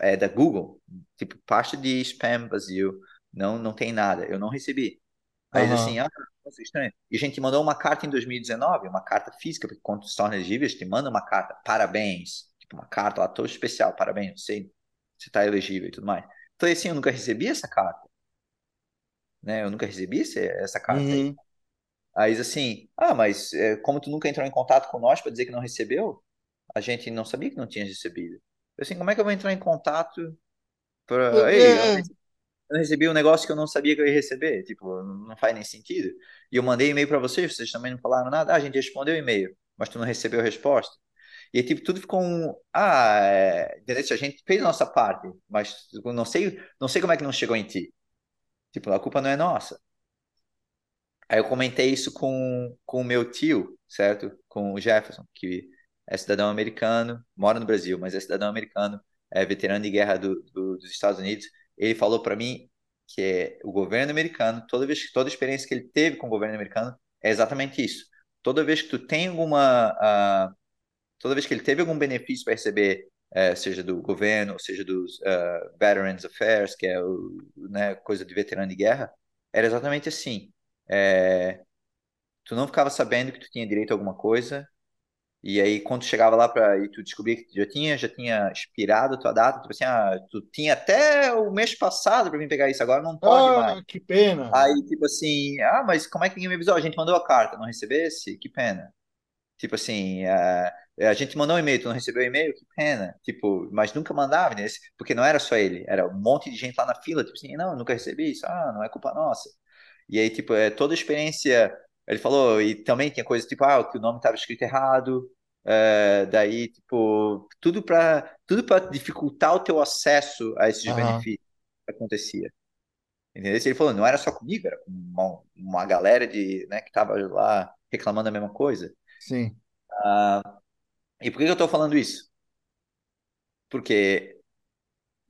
é da Google, tipo, parte de spam vazio, não, não tem nada, eu não recebi. Aí uhum. assim, ah, nossa, estranho. E a gente mandou uma carta em 2019, uma carta física, porque quando torna elegível, te manda uma carta, parabéns, tipo uma carta lá, todo especial, parabéns, você, você tá elegível e tudo mais. Então, assim, eu nunca recebi essa carta. Né? Eu nunca recebi essa carta uhum. aí. Aí assim, ah, mas é, como tu nunca entrou em contato com nós para dizer que não recebeu, a gente não sabia que não tinha recebido. Eu assim, como é que eu vou entrar em contato para... Ei, eu recebi um negócio que eu não sabia que eu ia receber, tipo, não faz nem sentido. E eu mandei e-mail para vocês, vocês também não falaram nada. Ah, a gente respondeu e-mail, mas tu não recebeu a resposta. E tipo, tudo ficou um, ah, é, a gente fez a nossa parte, mas não sei, não sei como é que não chegou em ti. Tipo, a culpa não é nossa. Aí eu comentei isso com, com o meu tio, certo? Com o Jefferson, que é cidadão americano, mora no Brasil, mas é cidadão americano, é veterano de guerra do, do, dos Estados Unidos. Ele falou para mim que é o governo americano, toda vez toda a experiência que ele teve com o governo americano é exatamente isso. Toda vez que tu tem alguma, uh, toda vez que ele teve algum benefício para receber, uh, seja do governo, seja dos uh, Veterans Affairs, que é o, né, coisa de veterano de guerra, era exatamente assim. É, tu não ficava sabendo que tu tinha direito a alguma coisa e aí, quando chegava lá para e tu descobria que já tinha, já tinha expirado a tua data, tipo assim, ah, tu tinha até o mês passado para vir pegar isso, agora não pode ah, mais. Que pena. Aí, tipo assim, ah, mas como é que ninguém me avisou? A gente mandou a carta, não recebesse? Que pena. Tipo assim, a, a gente mandou um e-mail, tu não recebeu o e-mail? Que pena. Tipo, mas nunca mandava, né? Porque não era só ele, era um monte de gente lá na fila, tipo assim, não, nunca recebi isso, ah, não é culpa nossa. E aí, tipo, é, toda a experiência ele falou, e também tinha coisa tipo, ah, que o nome estava escrito errado, é, daí, tipo, tudo para tudo dificultar o teu acesso a esses uhum. benefícios que acontecia. Entendeu? Ele falou, não era só comigo, era com uma, uma galera de, né, que estava lá reclamando a mesma coisa. Sim. Uh, e por que eu estou falando isso? Porque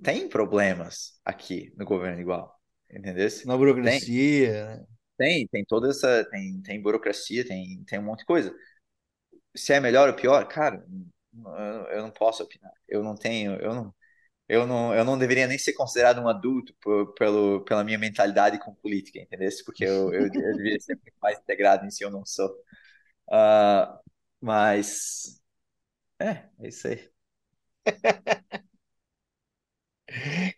tem problemas aqui no governo igual, entendeu? Na burocracia, tem, né? Tem, tem toda essa, tem, tem burocracia, tem, tem um monte de coisa se é melhor ou pior, cara, eu não posso opinar. Eu não tenho, eu não, eu não, eu não deveria nem ser considerado um adulto por, pelo, pela minha mentalidade com política, entendeu? Porque eu, eu, eu deveria ser mais integrado em si, eu não sou. Uh, mas, é, é isso aí. *laughs*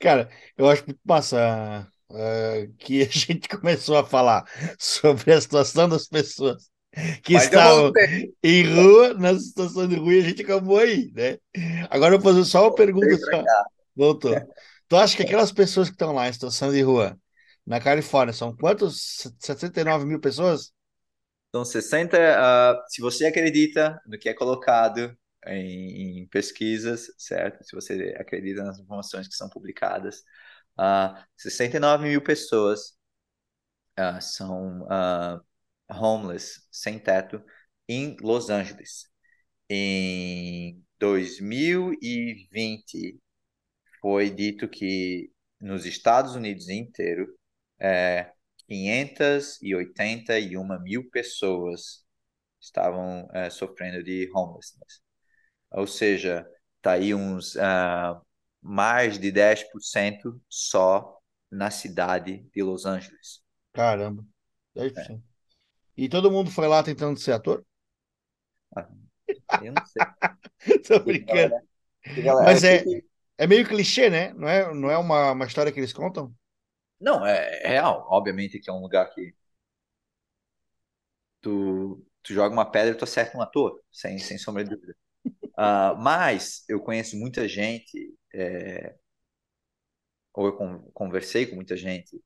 Cara, eu acho muito massa uh, que a gente *laughs* começou a falar sobre a situação das pessoas que Mas estavam em rua, na situação de rua, e a gente acabou aí, né? Agora eu vou fazer só uma pergunta. Só. Voltou. Tu acha que aquelas pessoas que estão lá em situação de rua, na Califórnia, são quantos? 79 mil pessoas? São 60. Uh, se você acredita no que é colocado em, em, pesquisas, certo? Se você acredita nas informações que são publicadas, uh, ah, 69 mil pessoas uh, são uh, homeless, sem teto, em Los Angeles. Em 2020, foi dito que nos Estados Unidos inteiro, é, 581 mil pessoas estavam é, sofrendo de homelessness. Ou seja, está aí uns uh, mais de 10% só na cidade de Los Angeles. Caramba, 10%. É. E todo mundo foi lá tentando ser ator? Ah, eu não sei. *laughs* Tô brincando. Mas é, é meio clichê, né? Não é, não é uma, uma história que eles contam? Não, é, é real. Obviamente que é um lugar que tu, tu joga uma pedra e tu acerta um ator, sem, sem sombra de dúvida. Uh, mas eu conheço muita gente, é, ou eu conversei com muita gente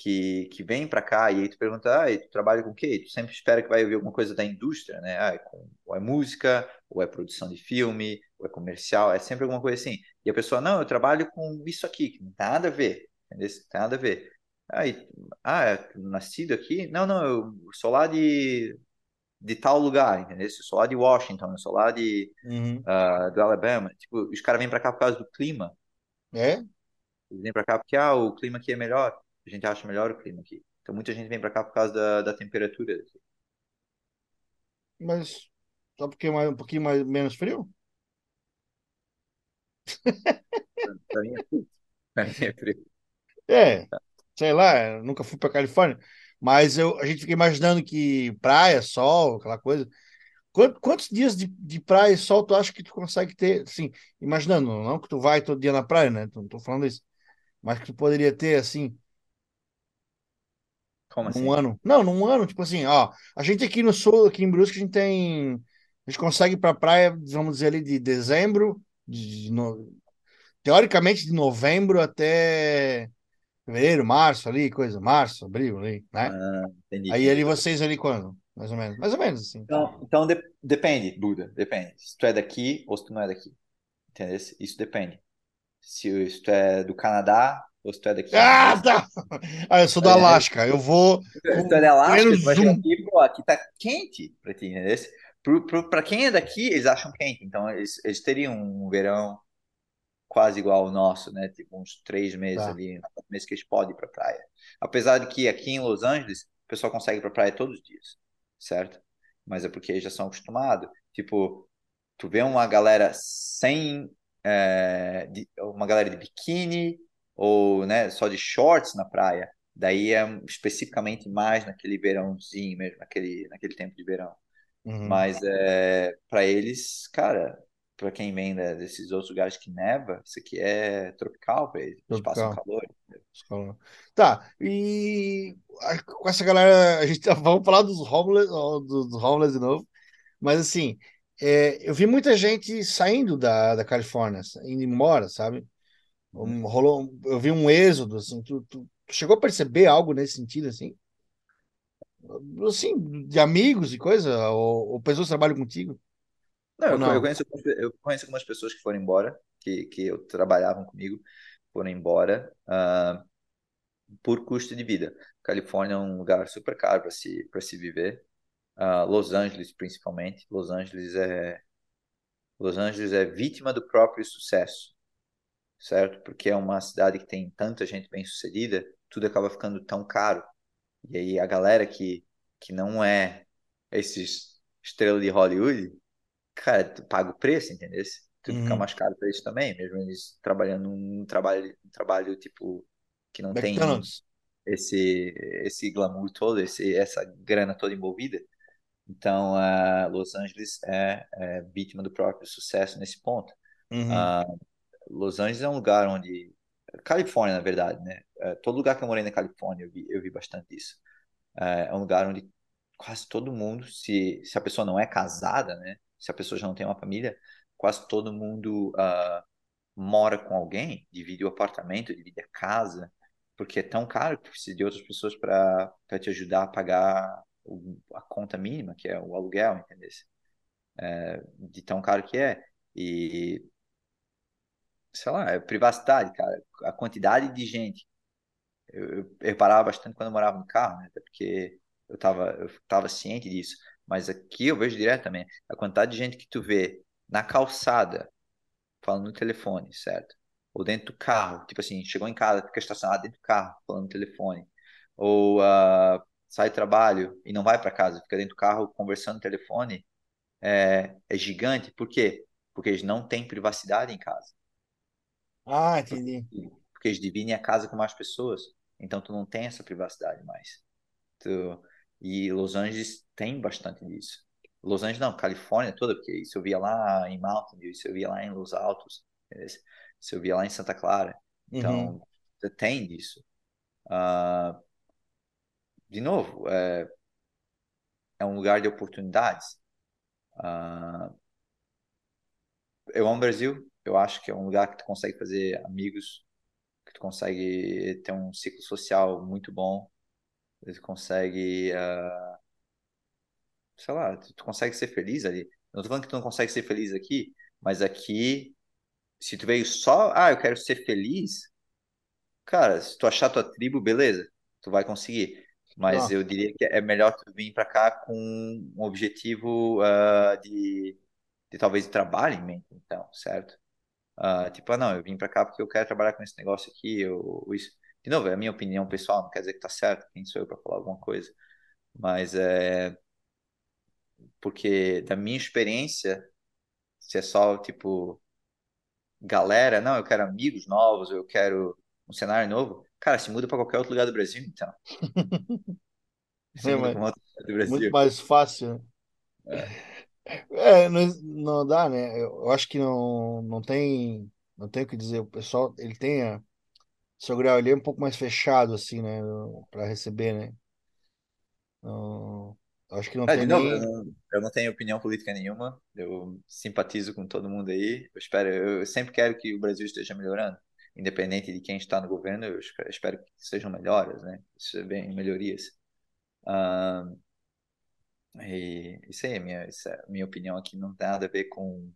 que, que vem para cá e aí tu pergunta, ah, tu trabalha com o quê? tu sempre espera que vai ouvir alguma coisa da indústria, né? Ah, é com, ou é música, ou é produção de filme, ou é comercial, é sempre alguma coisa assim. E a pessoa, não, eu trabalho com isso aqui, que não tem nada a ver, entendeu? Não tem nada a ver. Ah, e, ah é nascido aqui? Não, não, eu sou lá de, de tal lugar, entendeu? Eu sou lá de Washington, eu sou lá de, uhum. uh, do Alabama. Tipo, os caras vêm para cá por causa do clima. É? Eles vêm para cá porque, ah, o clima aqui é melhor a gente acha melhor o clima aqui. Então muita gente vem para cá por causa da, da temperatura. Mas só porque é um pouquinho mais, menos frio? Mim é frio. *laughs* Pra mim é frio. É, sei lá, nunca fui para Califórnia. Mas eu, a gente fica imaginando que praia, sol, aquela coisa. Quantos, quantos dias de, de praia e sol tu acha que tu consegue ter? Assim, imaginando, não que tu vai todo dia na praia, né? Não tô falando isso. Mas que tu poderia ter, assim, Como num assim? ano. Não, num ano, tipo assim, ó. A gente aqui no sul, aqui em Brusque, a gente tem. A gente consegue ir pra praia, vamos dizer ali, de dezembro, de, no- teoricamente de novembro até fevereiro, março ali, coisa, março, abril ali, né? Ah, entendi, Aí ali vocês ali quando? Mais ou menos. Mais ou menos, assim. Então, então de- depende, Buda, depende. Se tu é daqui ou se tu não é daqui. Entendeu? Isso depende. Se, se tu é do Canadá ou se tu é daqui. Ah, tá! Ah, eu sou do É, Alasca. Eu vou Se tu é da Alasca, tu vai chegar aqui, pô, aqui tá quente pra ti, entendeu? Pro, pro, pra quem é daqui, eles acham quente. Então, eles, eles teriam um verão quase igual ao nosso, né? Tipo, uns três meses Tá. ali, meses que eles podem ir pra praia. Apesar de que aqui em Los Angeles, o pessoal consegue ir pra praia todos os dias, certo? Mas é porque eles já são acostumados. Tipo, tu vê uma galera sem é, de- uma galera de biquíni ou né, só de shorts na praia, daí é especificamente mais naquele verãozinho mesmo, naquele, naquele tempo de verão. Uhum. Mas é, para eles, cara, para quem vem né, desses outros lugares que neva, isso aqui é tropical para eles, eles passam calor. Tá, e com essa galera, a gente tá- *laughs* vamos falar dos homeless, dos homeless de novo, mas assim, é, eu vi muita gente saindo da, da Califórnia, indo embora, sabe? Um- rolou, um- eu vi um êxodo, assim, tu, tu chegou a perceber algo nesse sentido, assim? Assim, de amigos e coisa, ou, ou pessoas que trabalham contigo, Não, ou eu, eu não? conheço, eu conheço algumas pessoas que foram embora, que, que eu trabalhavam comigo, foram embora. ah, por custo de vida. Califórnia é um lugar super caro para se, para se viver. Ah, Los Angeles, principalmente. Los Angeles é, Los Angeles é vítima do próprio sucesso, certo? Porque é uma cidade que tem tanta gente bem-sucedida, tudo acaba ficando tão caro. E aí a galera que, que não é esses estrelas de Hollywood, cara, tu paga o preço, entendeu? Fica Uhum. mais caro para eles também, mesmo eles trabalhando num trabalho, um trabalho tipo que não tem McDonald's. esse esse glamour todo, esse, essa grana toda envolvida. Então, ah, Los Angeles é, é vítima do próprio sucesso nesse ponto. Uhum. Ah, Los Angeles é um lugar onde Califórnia, na verdade, né? Eh, todo lugar que eu morei na Califórnia, eu vi, eu vi bastante isso. Eh, é um lugar onde quase todo mundo, se, se a pessoa não é casada, né? Se a pessoa já não tem uma família, quase todo mundo ah, mora com alguém, divide o apartamento, divide a casa, porque é tão caro que precisa de outras pessoas para te ajudar a pagar a conta mínima, que é o aluguel, entendeu? É, de tão caro que é. E, sei lá, é privacidade, cara. A quantidade de gente. Eu, eu, eu reparava bastante quando eu morava no carro, né? Até porque eu tava, eu tava ciente disso. Mas aqui eu vejo direto também. A quantidade de gente que tu vê na calçada, falando no telefone, certo? Ou dentro do carro, tipo assim, chegou em casa, fica estacionado dentro do carro, falando no telefone. Ou ah, sai do trabalho e não vai para casa, fica dentro do carro conversando no telefone, é, é gigante. Por quê? Porque eles não têm privacidade em casa. Ah, entendi. porque eles dividem a casa com mais pessoas. Então tu não tem essa privacidade mais. Tu- E Los Angeles tem bastante disso. Los Angeles não, Califórnia toda, porque isso eu via lá em Mountain View, isso eu via lá em Los Altos, isso eu via lá em Santa Clara. Uhum. Então, tem disso. Ah, de novo, é, é um lugar de oportunidades. Ah, eu amo o Brasil, eu acho que é um lugar que tu consegue fazer amigos, que tu consegue ter um ciclo social muito bom, tu consegue, ah, sei lá, tu, tu consegue ser feliz ali. Não tô falando que tu não consegue ser feliz aqui, mas aqui, se tu veio só, ah, eu quero ser feliz, cara, se tu achar tua tribo, beleza, tu vai conseguir. Mas Tá. eu diria que é melhor tu vir pra cá com um objetivo ah, de, de talvez de trabalho em mente, então, certo? Ah, tipo, ah, não, eu vim pra cá porque eu quero trabalhar com esse negócio aqui, ou isso. De novo, é a minha opinião pessoal, não quer dizer que tá certo, quem sou eu pra falar alguma coisa. Mas é porque, da minha experiência, se é só, tipo, galera, não, eu quero amigos novos, eu quero um cenário novo, cara, se muda pra qualquer outro lugar do Brasil, então. *laughs* Segundo mas- com outra cidade do Muito Brasil. mais fácil, né? É, não, não dá, né? Eu eu acho que não, não tem, não tem o que dizer. O pessoal, ele tem a, seu grau, ele é um pouco mais fechado, assim, né? Para receber, né? Não, eu acho que não Ah, tem novo, eu nem. não, eu não tenho opinião política nenhuma. Eu simpatizo com todo mundo aí. Eu espero, eu sempre quero que o Brasil esteja melhorando, independente de quem está no governo. Eu espe- espero que sejam melhoras, né? Isso bem melhorias. Ah, e isso aí, é minha, isso é- minha opinião aqui não tem nada a ver com,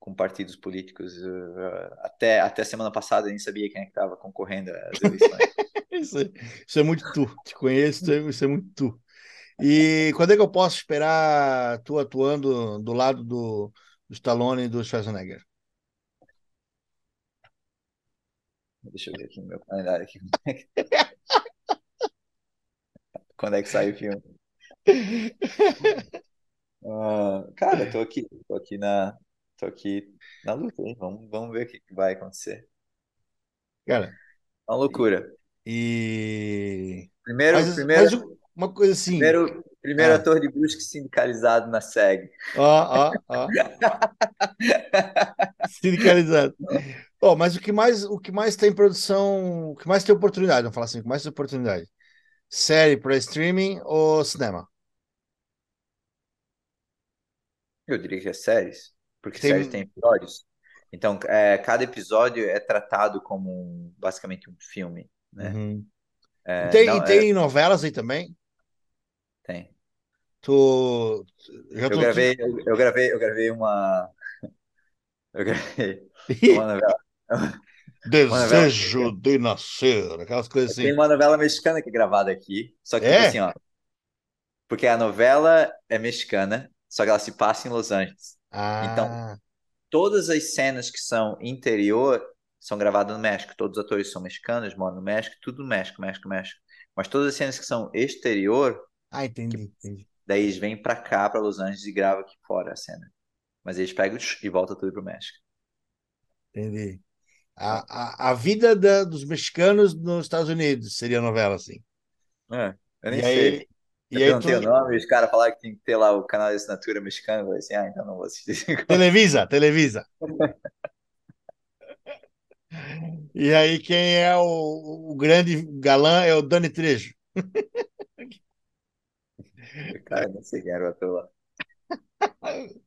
com partidos políticos. Uh, até, até semana passada eu nem sabia quem é que estava concorrendo às eleições. *laughs* Isso, isso é muito tu. Te conheço, é- isso é muito tu. E quando é que eu posso esperar tu atuando do lado do, do Stallone e do Schwarzenegger? Deixa eu ver aqui no meu calendário. Aqui. *laughs* Quando é que sai o filme? Ah, cara, tô aqui, tô aqui na, tô aqui na luta, hein? Vamos, vamos ver o que vai acontecer. Cara, É uma loucura. e. Primeiro, Mas, primeiro, mas uma coisa assim. primeiro, primeiro Ah. ator de Brusque sindicalizado na SEG. Ó, ó, ó. *laughs* Sindicalizado. Ó, mas o que mais, o que mais tem produção, o que mais tem oportunidade, vamos falar assim, o que mais tem oportunidade? Série para streaming ou cinema? Eu diria que é séries, porque Tem- séries têm episódios. Então, é, cada episódio é tratado como um- basicamente um filme, né? Uhum. É, tem, não, e tem novelas aí também? é, tem. Tu Eu gravei, eu, eu gravei, eu gravei uma, *laughs* eu gravei *laughs* uma novela. *laughs* Desejo de nascer, aquelas coisas Tem assim. uma novela mexicana que é gravada aqui, só que tipo É? assim, ó, porque a novela é mexicana, só que ela se passa em Los Angeles. Ah, Todas as cenas que são interior são gravadas no México. Todos os atores são mexicanos, moram no México, tudo no México, México, México. Mas todas as cenas que são exterior, ah, entendi, entendi. daí eles vêm pra cá, pra Los Angeles e gravam aqui fora a cena. Mas eles pegam e voltam tudo pro México. entendi. A, a, a vida da- dos mexicanos nos Estados Unidos seria novela, assim. É, eu nem E aí, sei. e Eu aí perguntei o tu, nome, e os caras falaram que tem que ter lá o canal de assinatura mexicano. Eu falei assim, ah, então não vou assistir. Televisa, Televisa. E aí quem é o, o grande galã é o Dani Trejo. Cara, não sei quem era o ator lá. *laughs*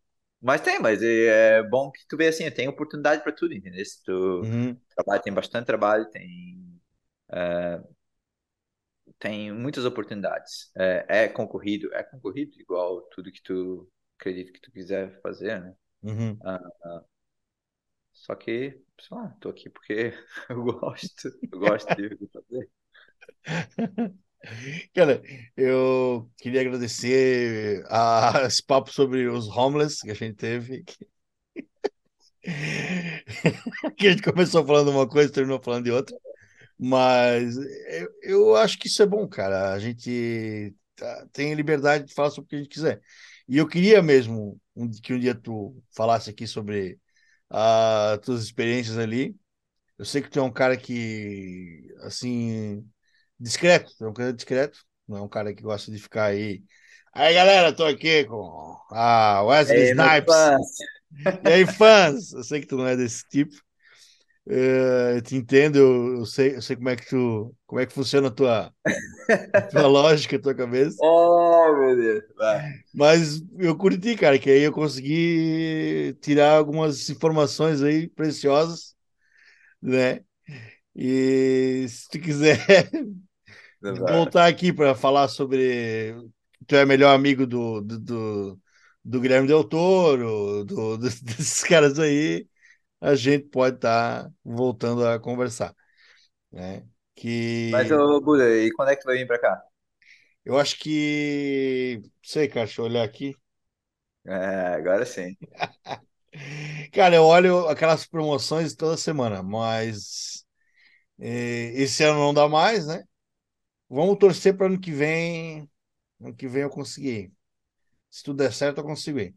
Mas tem, mas é bom que tu vê assim, tem oportunidade para tudo, entendeu? Se tu Uhum, trabalha, tem bastante trabalho, tem, é, tem muitas oportunidades. É, é concorrido, é concorrido igual tudo que tu acredita que tu quiser fazer, né? uhum. Só que, sei lá, tô aqui porque *laughs* eu gosto, eu gosto de fazer. *laughs* Cara, eu queria agradecer a, *laughs* esse papo sobre os homeless que a gente teve. *laughs* Que a gente começou falando uma coisa, terminou falando de outra. Mas eu, eu acho que isso é bom, cara. A gente tá- tem liberdade de falar sobre o que a gente quiser. E eu queria mesmo um- que um dia tu falasse aqui sobre as tuas experiências ali. Eu sei que tu é um cara que, assim, discreto, é um cara discreto, não é um cara que gosta de ficar aí. Aí, galera, tô aqui com a Wesley Ei, Snipes. E aí, fãs? Eu sei que tu não é desse tipo. Eh, eu te entendo, eu, eu sei, eu sei como é que tu, como é que funciona a tua, a tua *laughs* lógica, a tua cabeça. Oh, meu Deus. Vai. Mas eu curti, cara, que aí eu consegui tirar algumas informações aí preciosas, né? E se tu quiser *laughs* Vai. voltar aqui para falar sobre tu é melhor amigo do, do, do, do Guilherme Del Toro, do, *laughs* do- desses caras aí, a gente pode estar voltando a conversar, né? Que Mas, ô, Buda, e quando é que tu vai vir pra cá? eu acho que, não sei, cara, deixa eu olhar aqui. É, agora sim. *laughs* Cara, eu olho aquelas promoções toda semana, mas eh, esse ano não dá mais, né? Vamos torcer para ano que vem, ano que vem eu conseguir. Se tudo der certo, eu consigo ir.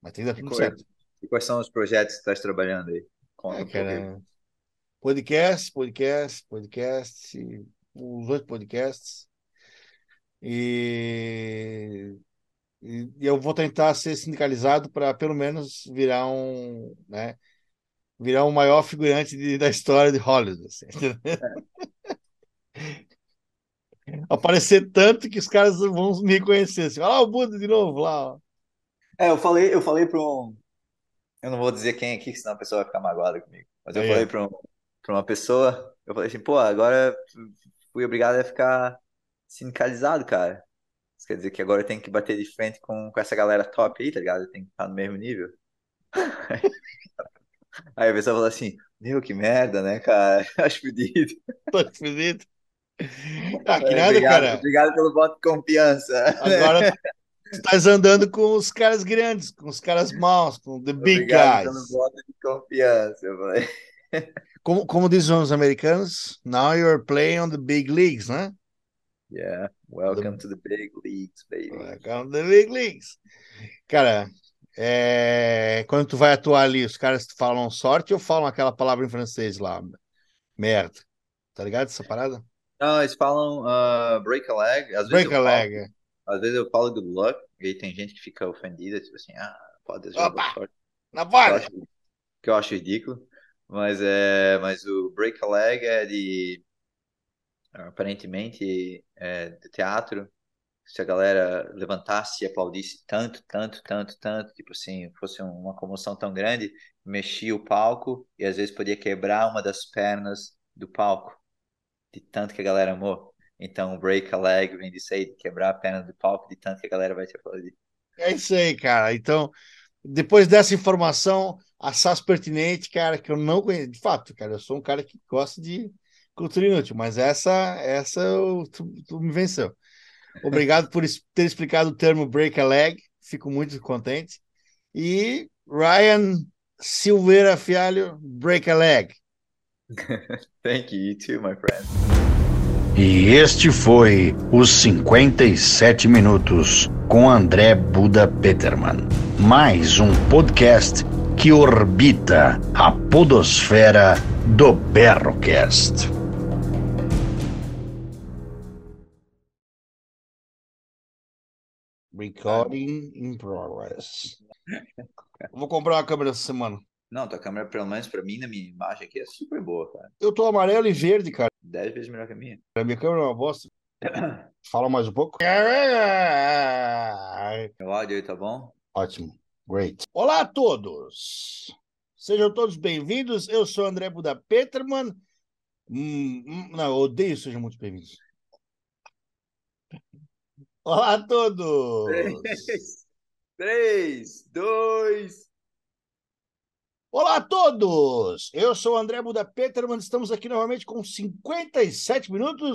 Mas tem que dar E tudo quais, certo. e quais são os projetos que estás trabalhando aí? Conta É, um cara, podcast, podcast, podcast, os outros podcasts. E, e eu vou tentar ser sindicalizado para pelo menos virar um, né, virar o maior figurante de, da história de Hollywood. Assim, *laughs* *laughs* Aparecer tanto que os caras vão me reconhecer. Assim, lá o Buda de novo lá. Ó. É, eu falei, eu falei para um. Eu não vou dizer quem aqui, senão a pessoa vai ficar magoada comigo. Mas eu Aí, falei ó. para um, pra uma pessoa, eu falei assim, pô, agora fui obrigado a ficar sindicalizado, cara. Isso quer dizer que agora eu tenho que bater de frente com, com essa galera top aí, tá ligado? Eu tenho que estar no mesmo nível. *laughs* Aí a pessoa falou assim, meu, que merda, né, cara? Acho fodido. Tô fudido. Ah, que nada, obrigado, cara. obrigado pelo voto de confiança. Agora *laughs* estás andando com os caras grandes, com os caras maus, com the big Obrigado guys. pelo voto de confiança. Falei, *laughs* Como, como dizem os americanos, now you're playing on the big leagues, né? yeah, welcome to the big leagues, baby. Welcome to the big leagues. Cara, é, quando tu vai atuar ali, os caras falam sorte ou falam aquela palavra em francês lá? Merda. Tá ligado essa parada? Não, eles falam uh, break a leg. Às vezes Break eu a falo, leg. às vezes eu falo good luck, e aí tem gente que fica ofendida, tipo assim, ah, pode Opa! sorte. Na Que bola! acho, que eu acho ridículo. Mas, é, mas o break a leg é de, aparentemente, é, de teatro. Se a galera levantasse e aplaudisse tanto, tanto, tanto, tanto, tipo assim, fosse uma comoção tão grande, mexia o palco e às vezes podia quebrar uma das pernas do palco, de tanto que a galera amou. Então, break a leg vem disso aí, quebrar a perna do palco, de tanto que a galera vai te aplaudir. É isso aí, cara. Então, depois dessa informação, assaz pertinente, cara, que eu não conheço. De fato, cara, eu sou um cara que gosta de cultura inútil, mas essa, essa eu- tu, tu me venceu. Obrigado por ter explicado o termo break a leg, fico muito contente. E Ryan Silveira Fialho, break a leg. *laughs* Thank you, you too, my friend. E este foi os 57 minutos com André Buda Peterman. Mais um podcast que orbita a podosfera do Berrocast. Recording in progress. Vou comprar uma câmera essa semana. Não, tua câmera, pelo menos pra mim, na minha imagem aqui, é super boa, cara. Eu tô amarelo e verde, cara. Dez vezes melhor que a minha. A minha câmera é uma bosta. *coughs* Fala mais um pouco. Meu áudio aí tá bom? Ótimo. Great. Olá a todos. Sejam todos bem-vindos. Eu sou André Buda Peterman. Hum, hum, não, eu odeio sejam muito bem-vindos. Olá a todos. Três, *laughs* três, dois. Olá a todos. Eu sou André Buda Peterman. Estamos aqui novamente com 57 minutos.